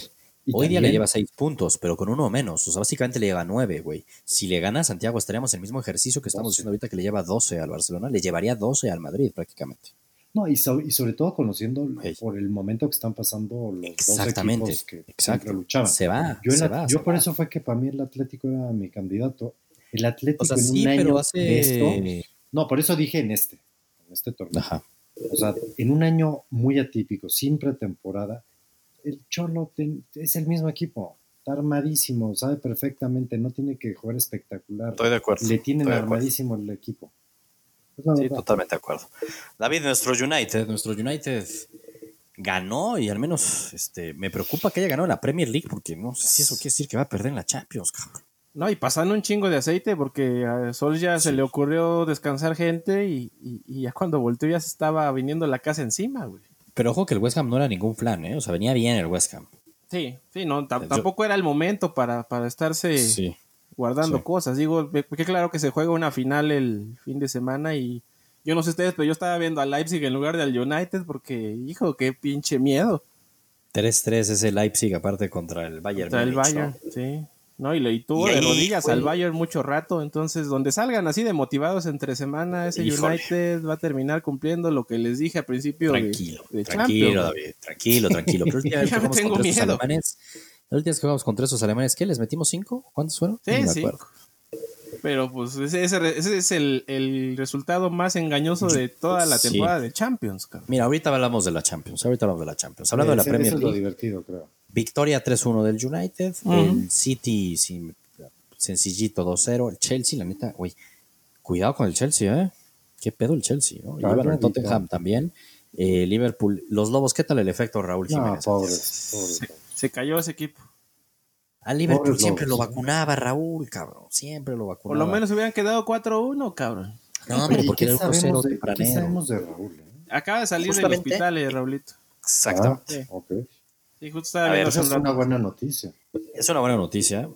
hoy día le lleva seis puntos, pero con uno menos. O sea, básicamente le lleva nueve, güey. Si le gana a Santiago, estaríamos en el mismo ejercicio que estamos diciendo ahorita que le lleva 12 al Barcelona, le llevaría 12 al Madrid prácticamente. No, y, sobre todo conociendo por el momento que están pasando los Exactamente. dos equipos que siempre luchaban. Se va. Yo, se va, yo por eso fue que para mí el Atlético era mi candidato. El Atlético en un año de esto. No, por eso dije en este este torneo. O sea, en un año muy atípico, sin pretemporada, el Cholo es el mismo equipo. Está armadísimo, sabe perfectamente, no tiene que jugar espectacular. Estoy de acuerdo. Le tienen armadísimo el equipo. sí, totalmente de acuerdo. David, nuestro United, nuestro United ganó y al menos este, me preocupa que haya ganado en la Premier League porque no sé si eso quiere decir que va a perder en la Champions, cabrón. No, y pasando un chingo de aceite porque a Sol ya se le ocurrió descansar gente y, ya cuando volteó ya se estaba viniendo la casa encima, güey. Pero ojo que el West Ham no era ningún plan, ¿eh? O sea, venía bien el West Ham. Sí, sí, no, tampoco era el momento para, para estarse guardando cosas. Digo, que claro que se juega una final el fin de semana y yo no sé ustedes, pero yo estaba viendo al Leipzig en lugar del United porque, hijo, qué pinche miedo. 3-3 es el Leipzig aparte contra el Bayern. Contra el Bayern, sí. ¿No? Y le tuvo de rodillas al Bayern mucho rato, entonces donde salgan así de motivados entre semana, ese United va a terminar cumpliendo lo que les dije al principio tranquilo, tranquilo, David, tranquilo, tranquilo. Pero ya tengo miedo. Alemanes, la última vez que jugamos contra esos alemanes, ¿qué? ¿Les metimos cinco? ¿Cuántos fueron? Sí, sí. Pero pues ese, es el, el, resultado más engañoso de toda la temporada de Champions. Mira, ahorita hablamos de la Champions, ahorita hablamos de la Champions. Hablando de la Premier League. Es lo divertido, creo. Victoria 3-1 del United. El City sencillito 2-0. El Chelsea, la neta, güey. Cuidado con el Chelsea, ¿eh? ¿Qué pedo el Chelsea? ¿no? el Tottenham también. Eh, Liverpool. Los Lobos, ¿qué tal el efecto Raúl Jiménez? Se, cayó ese equipo. A Liverpool siempre lo vacunaba Raúl, cabrón. Siempre lo vacunaba. Por lo menos hubieran quedado 4-1, cabrón. No, pero porque era 1-0 de, ¿Qué sabemos de Raúl? Eh? Acaba de salir del hospital, eh, Raúlito. Exactamente. Ah, okay es una buena noticia. Es una buena noticia.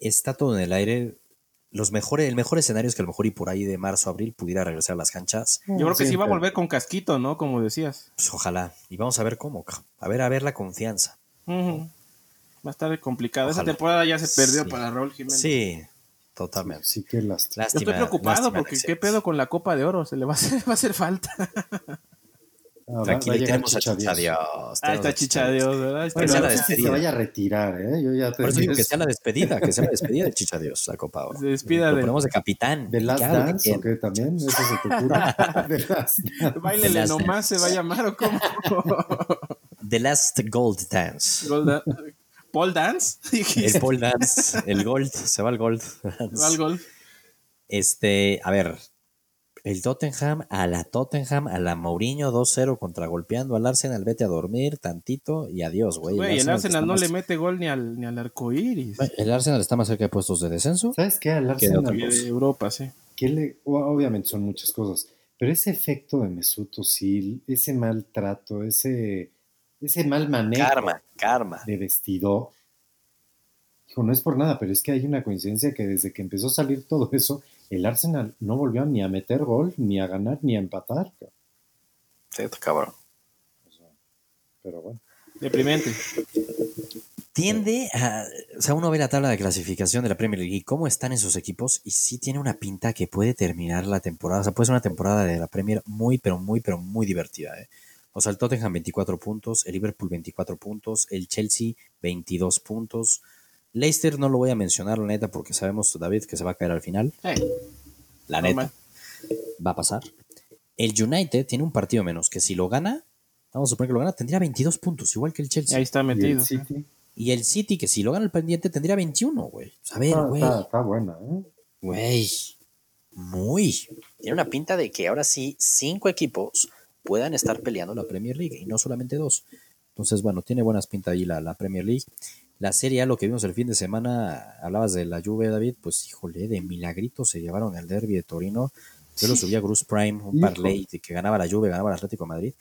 Está todo en el aire. Los mejores, el mejor escenario es que a lo mejor y por ahí de marzo, abril pudiera regresar a las canchas. Yo creo que sí va a volver con casquito, ¿no? Como decías. Pues ojalá. Y vamos a ver cómo. A ver, a ver la confianza. Va a estar complicado. Esa temporada ya se perdió para Raúl Jiménez. Sí, totalmente. Sí, qué lástima. Yo estoy preocupado porque qué pedo con la Copa de Oro. Se le va a hacer, va a hacer falta. Ah, Tranquilo, tenemos a Chicha Dios. Ah, está Chicha Dios, ¿verdad? que sea la despedida. Se vaya a retirar, ¿eh? Yo ya Por eso digo que sea la despedida, que sea la despedida de Chicha Dios, la Copa ahora. Se despida Lo ponemos de capitán. ¿De Last Dance o qué también? ¿Eso se te ocurre? de Last Dance. nomás se va a llamar o cómo? The Last Gold Dance. Gold ¿Paul Dance? El Paul Dance, el Gold, se va al Gold. Se va al Gold. Este, a ver, el Tottenham a la Tottenham, a la Mourinho 2-0 contra golpeando al Arsenal, vete a dormir tantito y adiós, güey. el Arsenal, el Arsenal no le mete gol ni al, ni al arco iris. El Arsenal está más cerca de puestos de descenso. ¿Sabes qué? Al Arsenal. de Europa, sí. Que le, obviamente son muchas cosas, pero ese efecto de Mesut Özil, ese maltrato, ese, ese mal manejo karma, karma. de vestido, Hijo, no es por nada, pero es que hay una coincidencia que desde que empezó a salir todo eso, el Arsenal no volvió ni a meter gol, ni a ganar, ni a empatar. Sí, cabrón. pero bueno. Deprimente. tiende a. O sea, uno ve la tabla de clasificación de la Premier League y cómo están esos equipos, y sí tiene una pinta que puede terminar la temporada. O sea, puede ser una temporada de la Premier muy, pero muy, pero muy divertida. ¿eh? O sea, el Tottenham 24 puntos, el Liverpool 24 puntos, el Chelsea 22 puntos. Leicester no lo voy a mencionar, la neta, porque sabemos, David, que se va a caer al final. la neta. Va a pasar. El United tiene un partido menos, que si lo gana, vamos a suponer que lo gana, tendría 22 puntos, igual que el Chelsea. Ahí está metido. Y el City, que si lo gana el pendiente, tendría 21, güey. A ver, güey. Está, buena, ¿eh? Güey. Muy. Tiene una pinta de que ahora sí, cinco equipos puedan estar peleando la Premier League y no solamente dos. Entonces, bueno, tiene buenas pintas ahí la, Premier League. La Serie A, lo que vimos el fin de semana, hablabas de la Juve, David, pues híjole, de milagrito se llevaron el derby de Torino. Yo lo subí a Bruce Prime, un parlay de que ganaba la Juve, ganaba el Atlético de Madrid.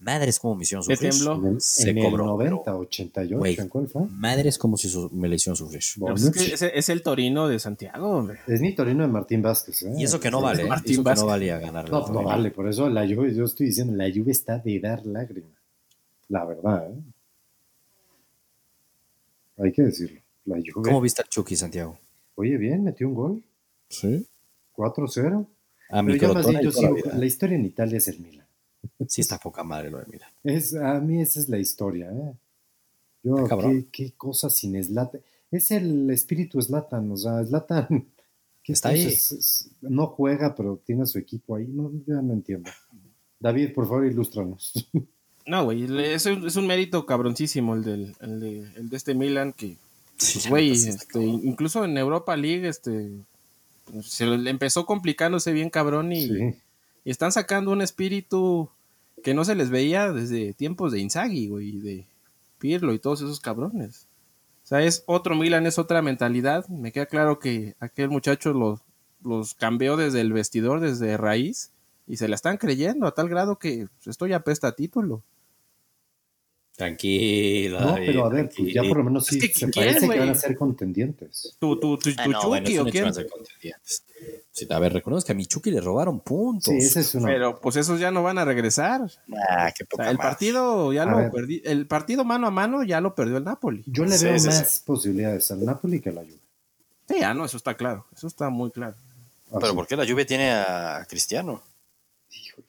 Madres como me hicieron sufrir. Se en cobró. El 90, 88, ¿en cuál fue? Madres como si me le hicieron sufrir. es, es, el Torino de Santiago, hombre. Es mi Torino de Martín Vázquez. ¿eh? Y eso que no vale. Martín eso que no valía ganar. No, no vale. Por eso la Juve, yo estoy diciendo, la Juve está de dar lágrimas. La verdad, ¿eh? Hay que decirlo. La Juve. ¿Cómo viste al Chucky, Santiago? Oye, bien, metió un gol. Sí. 4-0. A mi yo más yo sigo, la vida. en Italia es el Milan. Sí, está poca madre lo de Milan. Es, a mí esa es la historia, ¿eh? Yo, qué, qué, cosa sin Slatan. Es el espíritu Slatan, o sea, Slatan. Está ahí. no juega, pero tiene a su equipo ahí. No, ya no entiendo. David, por favor, ilústranos. No, güey, es, es, un mérito cabroncísimo el, del, el, de, el de este Milan que, pues, güey, este, incluso en Europa League, este, se le empezó complicándose bien cabrón y, y están sacando un espíritu que no se les veía desde tiempos de Inzaghi, güey, de Pirlo y todos esos cabrones. O sea, es otro Milan, es otra mentalidad. Me queda claro que aquel muchacho los, los cambió desde el vestidor, desde raíz, y se la están creyendo a tal grado que pues, esto ya apesta a título. Tranquila. No, pero a ver, pues ya por lo menos sí se parece que van a ser contendientes. ¿Tu, tu, tu, ah, no, Chucky o quién? Sí, a ver, reconozco que a mi Chucky le robaron puntos. Sí, ese es uno. Pero pues esos ya no van a regresar. Ah, qué poca o sea, el partido ya lo perdí. El partido mano a mano ya lo perdió el Napoli. Yo le veo más posibilidades al Napoli que a la Juve. Sí, ah, no, eso está claro. Eso está muy claro. Pero ¿por qué la Juve tiene a Cristiano? Híjole.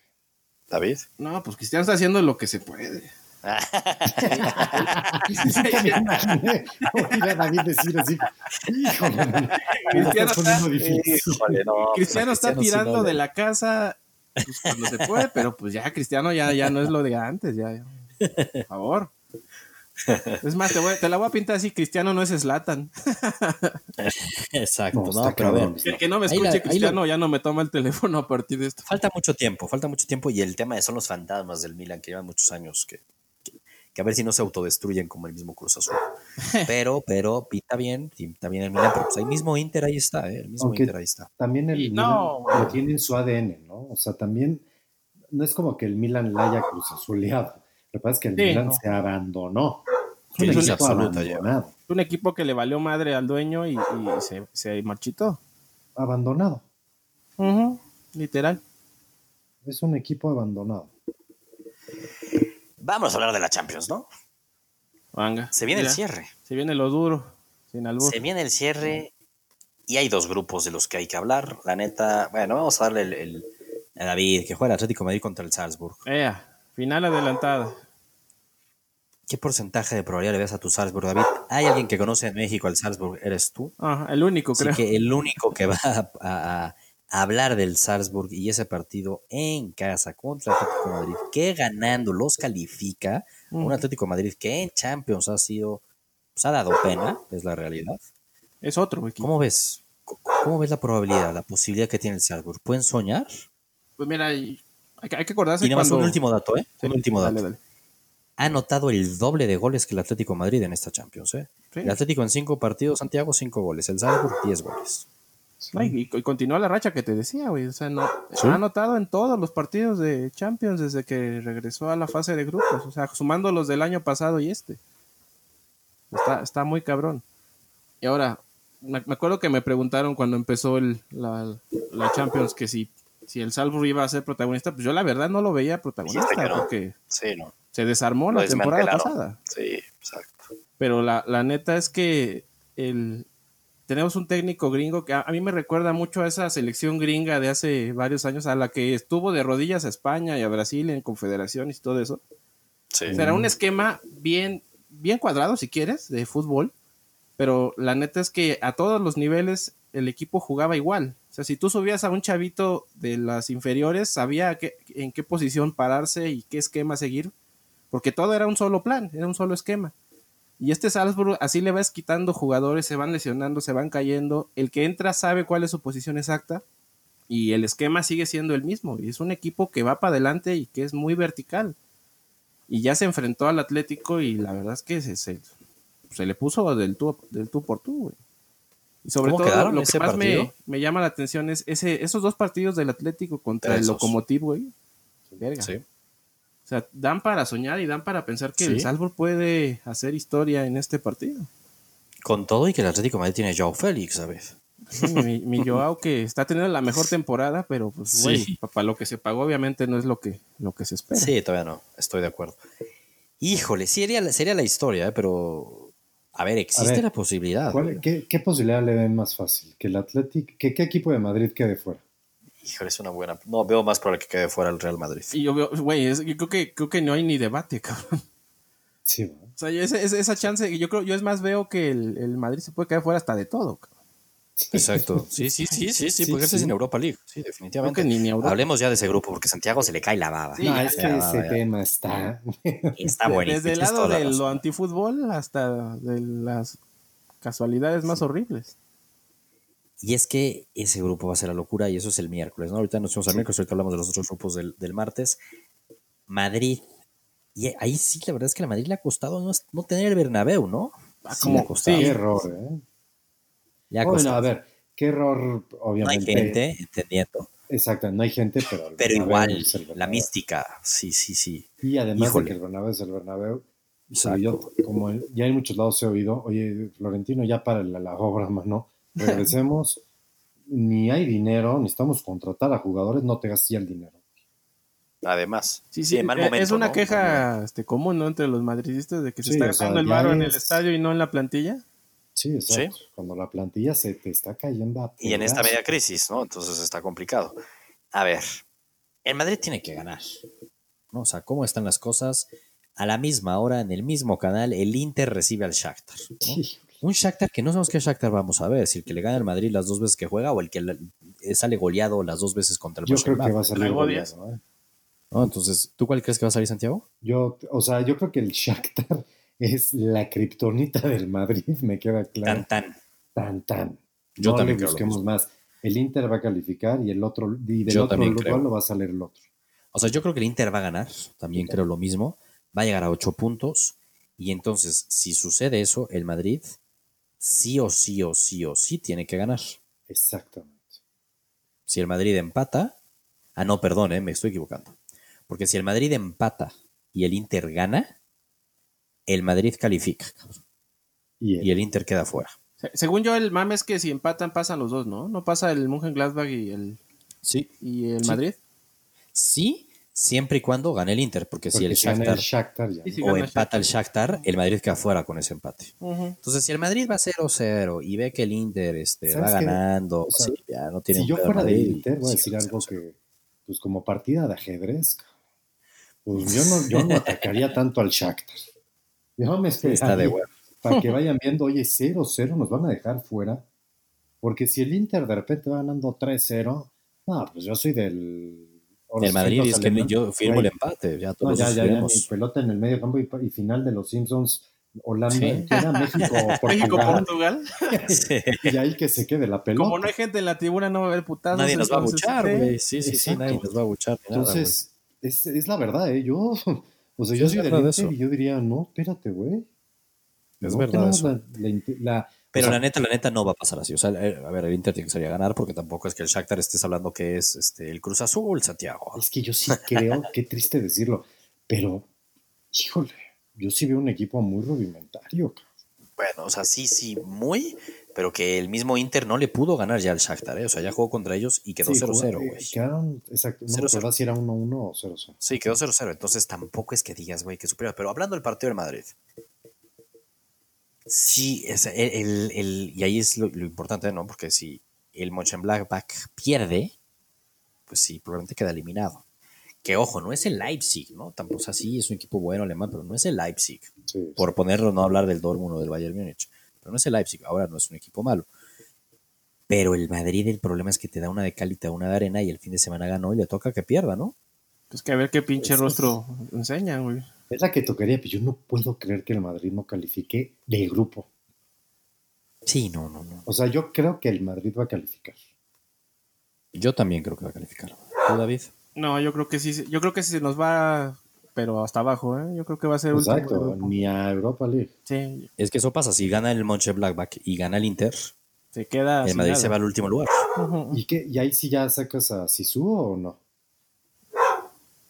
David. No, pues Cristiano está haciendo lo que se puede. David decir así, Cristiano está, tirando de la casa pues, cuando se puede, pero pues ya Cristiano ya, ya no es lo de antes, ya, Por favor. Es más, te, la voy a pintar así, Cristiano no es Slatan. Exacto, no, pero a ver. El que no me escuche Cristiano ya no me toma el teléfono a partir de esto. Falta mucho tiempo, falta mucho tiempo y el tema de son los fantasmas del Milan que llevan muchos años que que a ver si no se autodestruyen como el mismo Cruz Azul. Pero, pero pinta bien, pinta bien el Milan, pero pues ahí mismo Inter ahí está, ¿eh? el mismo Inter ahí está. También el Milan lo tiene en su ADN, ¿no? O sea, también no es como que el Milan la haya Cruz Azuleado. Lo que pasa es que el Milan se abandonó. es, un abandonado. es un equipo que le valió madre al dueño y, se, se, marchitó. Abandonado. Literal. Es un equipo abandonado. Vamos a hablar de la Champions, ¿no? Venga. Se viene el cierre. Se viene lo duro, sin albur. Se viene el cierre y hay dos grupos de los que hay que hablar. La neta, bueno, vamos a darle el, a David, que juega el Atlético Madrid contra el Salzburg. Ea, final adelantada. ¿Qué porcentaje de probabilidad le ves a tu Salzburg, David? ¿Hay alguien que conoce en México al Salzburg? ¿Eres tú? Ah, el único, creo. que el único que va a hablar del Salzburg y ese partido en casa contra el Atlético de Madrid, que ganando los califica, un Atlético de Madrid que en Champions ha sido, pues ha dado pena, es la realidad. Es otro equipo. ¿Cómo ves? ¿Cómo ves la probabilidad, la posibilidad que tiene el Salzburg? ¿Pueden soñar? Pues mira, hay, hay que acordarse y nada más un último dato, ¿eh? un último dato. Ha anotado el doble de goles que el Atlético de Madrid en esta Champions, ¿eh? El Atlético en cinco partidos, Santiago, cinco goles. El Salzburg, diez goles y, continúa la racha que te decía, güey. O sea, no, ha anotado en todos los partidos de Champions desde que regresó a la fase de grupos. O sea, sumando los del año pasado y este. Está, está muy cabrón. Y ahora, me, acuerdo que me preguntaron cuando empezó el, la, Champions que si, si el Salzburg iba a ser protagonista. Pues yo la verdad no lo veía protagonista porque se desarmó la temporada pasada. Sí, exacto. Pero la, la neta es que el, tenemos un técnico gringo que a, mí me recuerda mucho a esa selección gringa de hace varios años, a la que estuvo de rodillas a España y a Brasil en confederaciones y todo eso. Sí. Será un esquema bien, bien cuadrado, si quieres, de fútbol, pero la neta es que a todos los niveles el equipo jugaba igual. O sea, si tú subías a un chavito de las inferiores, sabía en qué posición pararse y qué esquema seguir, porque todo era un solo plan, era un solo esquema. Y este Salzburg así le vas quitando jugadores, se van lesionando, se van cayendo. El que entra sabe cuál es su posición exacta y el esquema sigue siendo el mismo. Y es un equipo que va para adelante y que es muy vertical. Y ya se enfrentó al Atlético y la verdad es que se, se, le puso del tú, del tú por tú, güey. Y sobre todo, lo que más me, me, llama la atención es ese, esos dos partidos del Atlético contra el Locomotiv, güey. Verga. Sí. O sea, dan para soñar y dan para pensar que el Salzburg puede hacer historia en este partido. Con todo y que el Atlético Madrid tiene Joao Félix, ¿sabes? mi, mi, Joao que está teniendo la mejor temporada, pero pues, güey, para lo que se pagó, obviamente no es lo que, lo que se espera. Sí, todavía no, estoy de acuerdo. Híjole, sería, sería la historia, ¿eh? pero a ver, existe la posibilidad. qué, posibilidad le ven más fácil? ¿Que el Atlético, que qué equipo de Madrid quede fuera? Híjole, es una buena. No, veo más probable que quede fuera el Real Madrid. Y yo veo, güey, creo que, creo que no hay ni debate, cabrón. Sí, O sea, esa, esa, chance, yo creo, yo es más veo que el, el Madrid se puede quedar fuera hasta de todo, cabrón. Exacto. Sí, sí, sí, sí, sí, porque ese es en Europa League. Sí, definitivamente. Ni Hablemos ya de ese grupo, porque Santiago se le cae la baba. no, es que ese tema está. Está buenísimo. Desde el lado de lo antifútbol hasta de las casualidades más horribles. Y es que ese grupo va a ser la locura y eso es el miércoles, ¿no? Ahorita nos vamos al miércoles, ahorita hablamos de los otros grupos del, del, martes. Madrid. Y ahí sí, la verdad es que a Madrid le ha costado no, no tener el Bernabéu, ¿no? Ah, como costado. Sí, error, ¿eh? bueno, a ver, qué error, obviamente. No hay gente, entendiendo. Exacto, no hay gente, pero. Pero igual, la mística, sí, sí, sí. Y además de que el Bernabéu es el Bernabéu, yo, como ya en muchos lados he oído, oye, Florentino, ya para la, la obra, mano, regresemos, ni hay dinero, necesitamos contratar a jugadores, no te gastes ya el dinero. Además, sí, sí, mal momento, es una queja este, común ¿no? entre los madridistas de que se está gastando el varo en el estadio y no en la plantilla. Sí, exacto. Cuando la plantilla se te está cayendo a Y en esta media crisis, ¿no? Entonces está complicado. A ver, el Madrid tiene que ganar. ¿no? O sea, ¿cómo están las cosas? A la misma hora, en el mismo canal, el Inter recibe al Shakhtar. Un Shakhtar que no sabemos qué Shakhtar vamos a ver, si el que le gana al Madrid las dos veces que juega o el que sale goleado las dos veces contra el Yo creo que va a salir goleado. ¿eh? Entonces, ¿tú cuál crees que va a salir, Santiago? Yo, o sea, yo creo que el Shakhtar es la kriptonita del Madrid, me queda claro. Tan, tan. Tan, tan. Yo también le busquemos más. El Inter va a calificar y el otro, y del otro lugar lo va a salir el otro. O sea, yo creo que el Inter va a ganar, también creo lo mismo. Va a llegar a ocho puntos. Y entonces, si sucede eso, el Madrid sí o sí o sí o sí tiene que ganar. Exactamente. Si el Madrid empata, ah, no, perdón, eh, me estoy equivocando. Porque si el Madrid empata y el Inter gana, el Madrid califica. Y el, Inter queda fuera. Según yo, el mame es que si empatan, pasan los dos, ¿no? ¿No pasa el Gladbach y el, sí. y el Madrid? Sí, siempre y cuando gane el Inter, porque, si el Shakhtar, o empata el Shakhtar, el Madrid queda fuera con ese empate. Entonces, si el Madrid va 0-0 y ve que el Inter este, va ganando, ya no tiene Si yo fuera del Inter, voy a decir algo que, pues como partida de ajedrez, pues yo no, yo no atacaría tanto al Shakhtar. Déjame Está de Para que vayan viendo, oye, 0-0 nos van a dejar fuera. Porque si el Inter de repente va ganando 3-0, no, pues yo soy del. El Madrid, es que yo firmo el empate. Ya, todos ya, ya, ya, pelota en el medio campo y, final de los Simpsons. Holanda, era México, Portugal. Y ahí que se quede la pelota. Como no hay gente en la tribuna, no va a haber putados. Nadie nos va a buchar, güey. Sí, sí, sí, nadie nos va a buchar. Entonces, es, es, la verdad, ¿eh? Yo o sea, yo soy del Inter y yo diría, no, espérate, güey. Es verdad eso. Pero la neta, la neta no va a pasar así. O sea, eh, a ver, el Inter tiene que salir a ganar porque tampoco es que el Shakhtar estés hablando que es este, el Cruz Azul, Santiago. Es que yo sí creo, qué triste decirlo, pero, híjole, yo sí veo un equipo muy rudimentario. Bueno, o sea, sí, sí, muy, pero que el mismo Inter no le pudo ganar ya al Shakhtar, ¿eh? O sea, ya jugó contra ellos y quedó 0-0, güey. Sí, quedaron, exacto, no recuerdo si era 1-1 o 0-0. Sí, quedó 0-0, entonces tampoco es que digas, güey, que superior. Pero hablando del partido del Madrid, Sí, es el, el, y ahí es lo, importante, ¿no? Porque si el Mönchengladbach pierde, pues sí, probablemente queda eliminado. Que ojo, no es el Leipzig, ¿no? Tampoco, o sea, sí, es un equipo bueno alemán, pero no es el Leipzig. por ponerlo, no hablar del Dortmund o del Bayern Múnich. Pero no es el Leipzig, ahora no es un equipo malo. Pero el Madrid, el problema es que te da una de calita, una de arena y el fin de semana ganó y le toca que pierda, ¿no? Pues que a ver qué pinche rostro enseña, güey. Es la que tocaría, pero yo no puedo creer que el Madrid no califique de grupo. Sí, no, no, no. O sea, yo creo que el Madrid va a calificar. Yo también creo que va a calificar. ¿Tú, David? No, yo creo que sí. Yo creo que sí se nos va, pero hasta abajo, ¿eh? Yo creo que va a ser Exacto, ni a Europa League. Sí. Es que eso pasa. Si gana el Monche Blackback y gana el Inter, se queda. El Madrid se va al último lugar. ¿Y, qué, ¿Y ahí sí ya sacas a Sisu o no?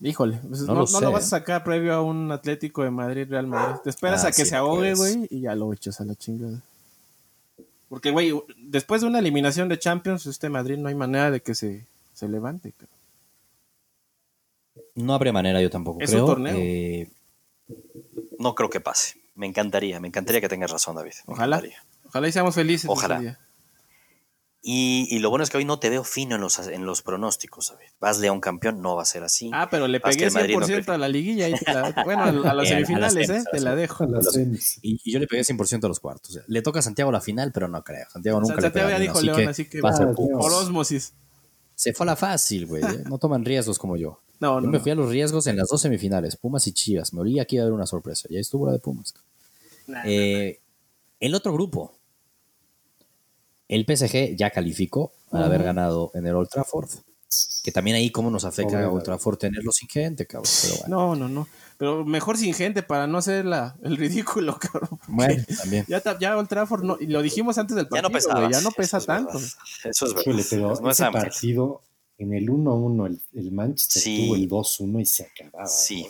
Híjole, pues no, lo, vas a sacar previo a un Atlético de Madrid, Real Madrid. Te esperas ah, a que se ahogue, pues. güey, y ya lo echas a la chingada. Porque, güey, después de una eliminación de Champions, este Madrid no hay manera de que se, se levante. No habrá manera, yo tampoco creo. torneo? Eh, no creo que pase. Me encantaría, me encantaría que tengas razón, David. Ojalá. Ojalá y seamos felices. Ojalá. Y, lo bueno es que hoy no te veo fino en los, en los pronósticos, ¿sabes? Vas León campeón, no va a ser así. Ah, pero le pegué 100% a la liguilla. Y bueno, a, las semifinales, ¿eh? Te la dejo. Y, yo le pegué 100% a los cuartos. Le toca a Santiago la final, pero no creo. Santiago nunca le Santiago ya dijo León, así que va por osmosis. Se fue a la fácil, güey. ¿eh? No toman riesgos como yo. No, yo me fui a los riesgos en las dos semifinales, Pumas y Chivas. Me olía que iba a haber una sorpresa. Ya estuvo la de Pumas. Eh, el otro grupo, el PSG ya calificó al haber ganado en el Old Trafford. Que también ahí cómo nos afecta a Old Trafford tenerlo sin gente, cabrón. No, no, no. Pero mejor sin gente para no hacer la, el ridículo, cabrón. Bueno, también. Ya, ya Old Trafford, no, y lo dijimos antes del partido, ya no, ya no pesa tanto. eso es verdad. pero ese partido, en el 1-1, el, el, Manchester tuvo el 2-1 y se acababa. Sí.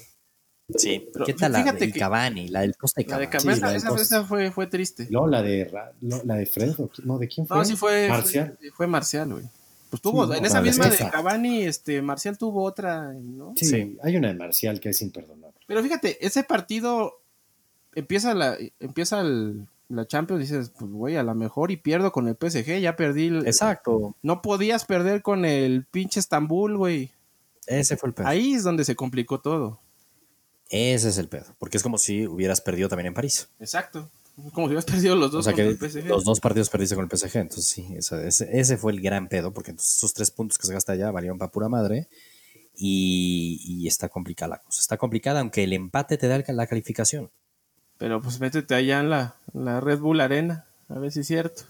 Sí, pero ¿qué tal la de Cavani? La del Costa de Cavani. La de Cavani, esa, fue, fue triste. No, la de, la de Fred, no, ¿de quién fue? No, sí fue Marcial. Fue, Marcial, güey. Pues tuvo, en esa misma de Cavani, este, Marcial tuvo otra, ¿no? Sí, hay una de Marcial que es imperdonable. Pero fíjate, ese partido empieza la, empieza el, la Champions, dices, pues güey, a lo mejor y pierdo con el PSG, ya perdí. Exacto. No podías perder con el pinche Estambul, güey. Ese fue el pedo. Ahí es donde se complicó todo. Ese es el pedo, porque es como si hubieras perdido también en París. Exacto. Como si hubieras perdido los dos o sea que Los dos partidos perdiste con el PSG, entonces sí, ese, fue el gran pedo, porque entonces esos tres puntos que se gasta allá valieron para pura madre y, está complicada la cosa. Está complicada, aunque el empate te da la calificación. Pero pues métete allá en la, la Red Bull Arena, a ver si es cierto.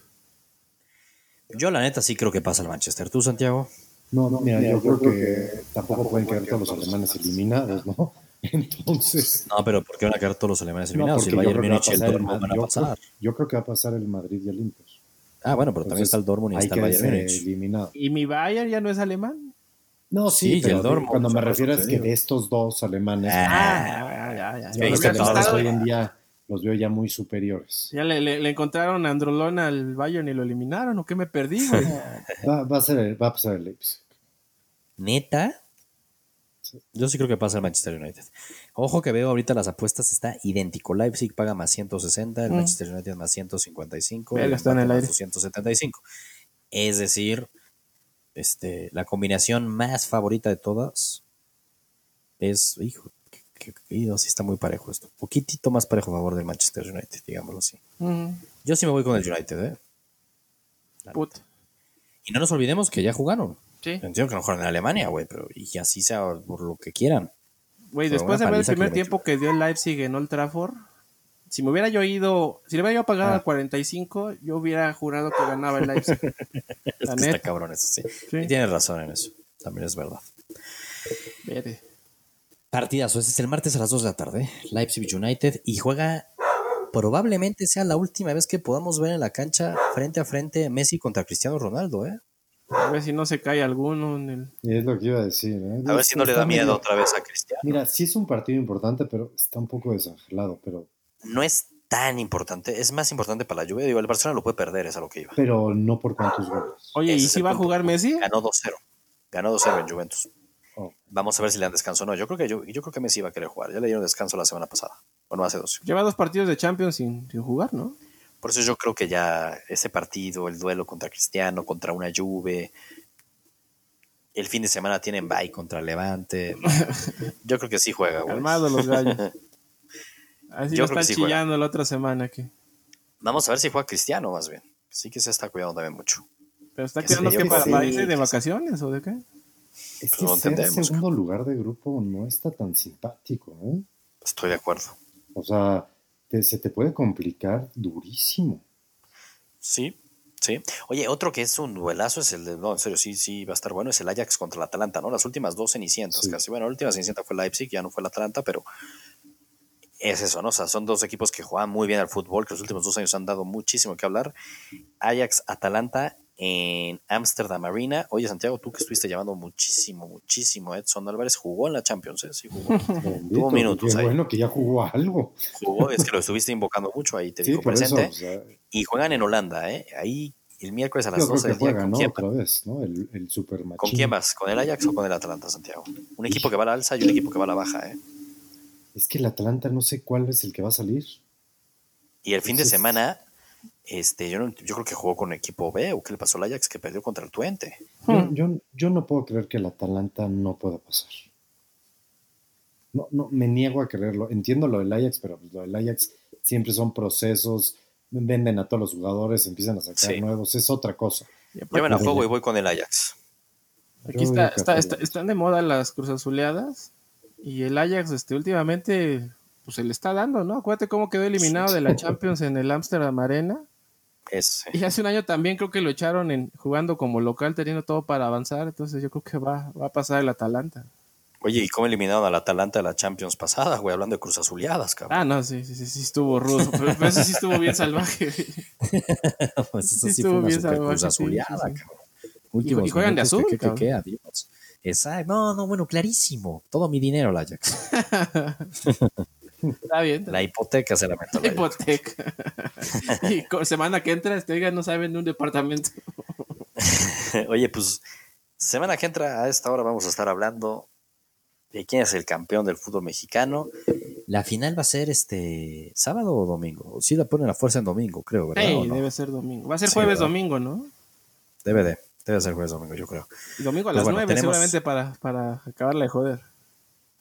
Yo la neta sí creo que pasa el Manchester. ¿Tú, Santiago? No, no, mira, yo, creo, que, tampoco pueden quedar todos los alemanes eliminados, ¿no? Entonces. No, pero ¿por qué van a quedar todos los alemanes eliminados? si el Bayern Múnich y el Dortmund van a pasar. Yo creo que va a pasar el Madrid y el Inter. Ah, bueno, pero también está el Dortmund y está el Bayern Múnich. Eliminado. ¿Y mi Bayern ya no es alemán? No, sí, pero el Dortmund, cuando me refiero es que de estos dos alemanes. Ah, ya, ya, ya. Los hoy en día los veo ya muy superiores. Ya le, le, encontraron a Androlón al Bayern y lo eliminaron, ¿o qué me perdí, güey? va, va, a ser, va a pasar el Leipzig. ¿Neta? Yo sí creo que pasa el Manchester United. Ojo que veo ahorita las apuestas, está idéntico. Leipzig paga más 160, el mm. Manchester United más 155, el está en el aire. 175. Es decir, este, la combinación más favorita de todas es, hijo, que, sí está muy parejo esto. Un poquitito más parejo a favor del Manchester United, digámoslo así. Yo sí me voy con el United, ¿eh? Y no nos olvidemos que ya jugaron. Entiendo que no juegan en Alemania, güey, pero y así sea por lo que quieran. Güey, después de ver el primer tiempo que dio el Leipzig en Old Trafford, si me hubiera yo ido, si le hubiera yo pagado ah. al 45, yo hubiera jurado que ganaba el Leipzig. es que está cabrón eso, sí. Y tienes razón en eso, también es verdad. Partidazo, este es el martes a las 2 de la tarde, Leipzig United, y juega, probablemente sea la última vez que podamos ver en la cancha frente a frente Messi contra Cristiano Ronaldo, ¿eh? A ver si no se cae alguno en el... Es lo que iba a decir. ¿eh? A ver si no le da miedo otra vez a Cristiano. Mira, sí es un partido importante, pero está un poco desangelado, pero... No es tan importante, es más importante para la lluvia. Digo, el Barcelona lo puede perder, es a lo que iba. Pero no por cuántos goles. Oye, ¿y si va a jugar Messi? Ganó 2-0. Ganó 2-0 en Juventus. Oh. Vamos a ver si le dan descanso o no. Yo creo que yo, yo creo que Messi va a querer jugar. Ya le dieron descanso la semana pasada. Bueno, hace dos. Lleva dos partidos de Champions sin, sin jugar, ¿no? Por eso yo creo que ya ese partido, el duelo contra Cristiano, contra una Juve, el fin de semana tienen bye contra Levante. Yo creo que sí juega, güey. Armado los gallos. Así Yo están chillando la otra semana aquí. Vamos a ver si juega Cristiano más bien. Sí que se está cuidando también mucho. ¿Pero está cuidando que para, irse de vacaciones o de qué? Es que no ser segundo lugar de grupo no está tan simpático, ¿eh? Estoy de acuerdo. O sea, se te puede complicar durísimo. Sí, sí. Oye, otro que es un duelazo es el de, no, en serio, sí, sí, va a estar bueno, es el Ajax contra el Atalanta, ¿no? Las últimas dos cenicientas casi. Bueno, la última cenicienta fue Leipzig, ya no fue el Atalanta, pero es eso, ¿no? O sea, son dos equipos que juegan muy bien al fútbol, que los últimos dos años han dado muchísimo que hablar. Ajax, Atalanta en Amsterdam Arena. Oye, Santiago, tú que estuviste llamando muchísimo, muchísimo. Edson Álvarez jugó en la Champions, ¿eh? Sí, jugó. Tuvo minutos ahí. bueno que ya jugó algo. Jugó, es que lo estuviste invocando mucho ahí, te digo presente. y juegan en Holanda, ¿eh? Ahí el miércoles a las 12 del día. ¿con quién? Otra vez, ¿no? El, el super ¿Con quién vas? ¿Con el Ajax o con el Atalanta, Santiago? Un equipo que va a la alza y un equipo que va a la baja, ¿eh? Es que el Atlanta no sé cuál es el que va a salir. Y el fin de semana, este, yo, yo creo que jugó con equipo B, o qué le pasó al Ajax que perdió contra el Twente. Yo, yo, no puedo creer que el Atalanta no pueda pasar. No, no, me niego a creerlo. Entiendo lo del Ajax, pero pues lo del Ajax siempre son procesos, venden a todos los jugadores, empiezan a sacar nuevos, es otra cosa. Yo me la juego y voy con el Ajax. Aquí está, está, están de moda las cruzazuleadas y el Ajax, este, últimamente, pues se le está dando, ¿no? Acuérdate cómo quedó eliminado de la Champions en el Amsterdam Arena. Y hace un año también creo que lo echaron en jugando como local, teniendo todo para avanzar. Entonces yo creo que va, va a pasar el Atalanta. Oye, ¿y cómo eliminaron al Atalanta de la Champions pasada, güey? Hablando de cruz azuleadas, cabrón. Ah, no, sí, sí, sí, sí estuvo rudo. Pero, eso sí estuvo bien salvaje. pues eso sí, estuvo bien salvaje. Cruz azuleada, cabrón. y, juegan de azul, ¿qué, qué, qué, adiós. Exacto. No, no, bueno, clarísimo. Todo mi dinero, el Ajax. Está bien. La hipoteca se la meto. La hipoteca. y semana que entra, este, no saben de un departamento. Oye, pues, semana que entra, a esta hora vamos a estar hablando de quién es el campeón del fútbol mexicano. La final va a ser este sábado o domingo. Sí la ponen la fuerza en domingo, creo, ¿verdad? Sí, debe ser domingo. Va a ser jueves domingo, ¿no? Debe de. Debe ser jueves domingo, yo creo. Y domingo a pues las nueve, seguramente para, para acabarla de joder.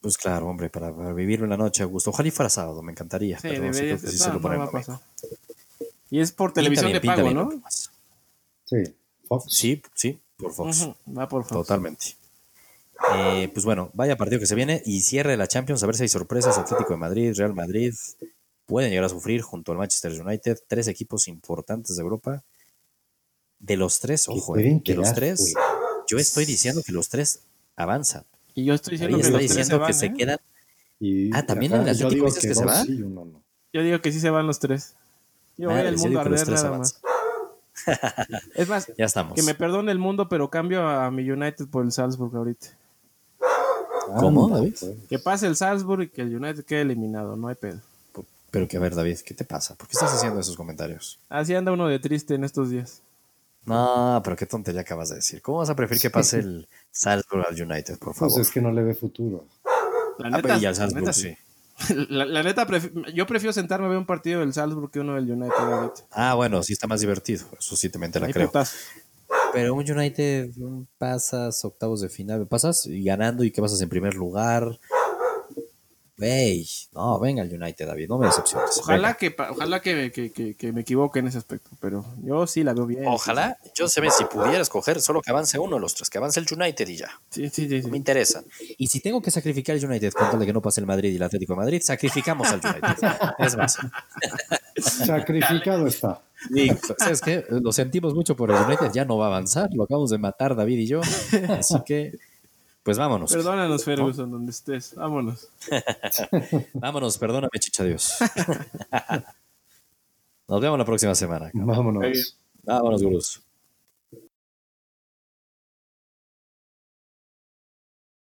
Pues claro, hombre, para, vivir una noche a gusto. Ojalá y fuera sábado, me encantaría. Sí, pero debería, sí se lo va a pasar. Y es por televisión de pago, ¿no? Sí, Fox. Sí, sí, por Fox. Va por Fox. Totalmente. Eh, pues bueno, vaya partido que se viene y cierre la Champions, a ver si hay sorpresas. Atlético de Madrid, Real Madrid pueden llegar a sufrir junto al Manchester United, tres equipos importantes de Europa de los tres, ojo, eh, de los tres, yo estoy diciendo que los tres avanzan. Y yo estoy diciendo que, los tres se, van, que se ¿eh? ah, también en el Atlético dices que, se van. Yo digo que sí se van los tres. Yo voy al mundo a arder nada más. es más, ya estamos. que me perdone el mundo, pero cambio a mi United por el Salzburg ahorita. ¿Cómo, David? Que pase el Salzburg y que el United quede eliminado, no hay pedo. Pero que a ver, David, ¿qué te pasa? ¿Por qué estás haciendo esos comentarios? Así anda uno de triste en estos días. No, pero qué tontería acabas de decir. ¿Cómo vas a preferir que pase el Salzburg al United, por favor? Pues es que no le ve futuro. La ah, neta, al Salzburg, sí. La, neta, yo prefiero sentarme a ver un partido del Salzburg que uno del United. Ah, bueno, sí está más divertido. Eso sí, te la creo. Pero un United pasas octavos de final, pasas y ganando y que pasas en primer lugar no, venga el United, David, no me decepciones. Ojalá, que, ojalá que, que, me equivoque en ese aspecto, pero yo sí la veo bien. Ojalá, yo sé si pudiera escoger solo que avance uno de los tres, que avance el United y ya. Sí, sí, sí. Me interesa. Y si tengo que sacrificar el United con tal de que no pase el Madrid y el Atlético de Madrid, sacrificamos al United. es más. Sacrificado está. es que lo sentimos mucho por el United, ya no va a avanzar, lo acabamos de matar David y yo, así que pues vámonos. Perdónanos, Ferguson, donde estés. Vámonos. vámonos, perdóname, chicha Dios. Nos vemos la próxima semana. Vámonos. Vámonos, gurús.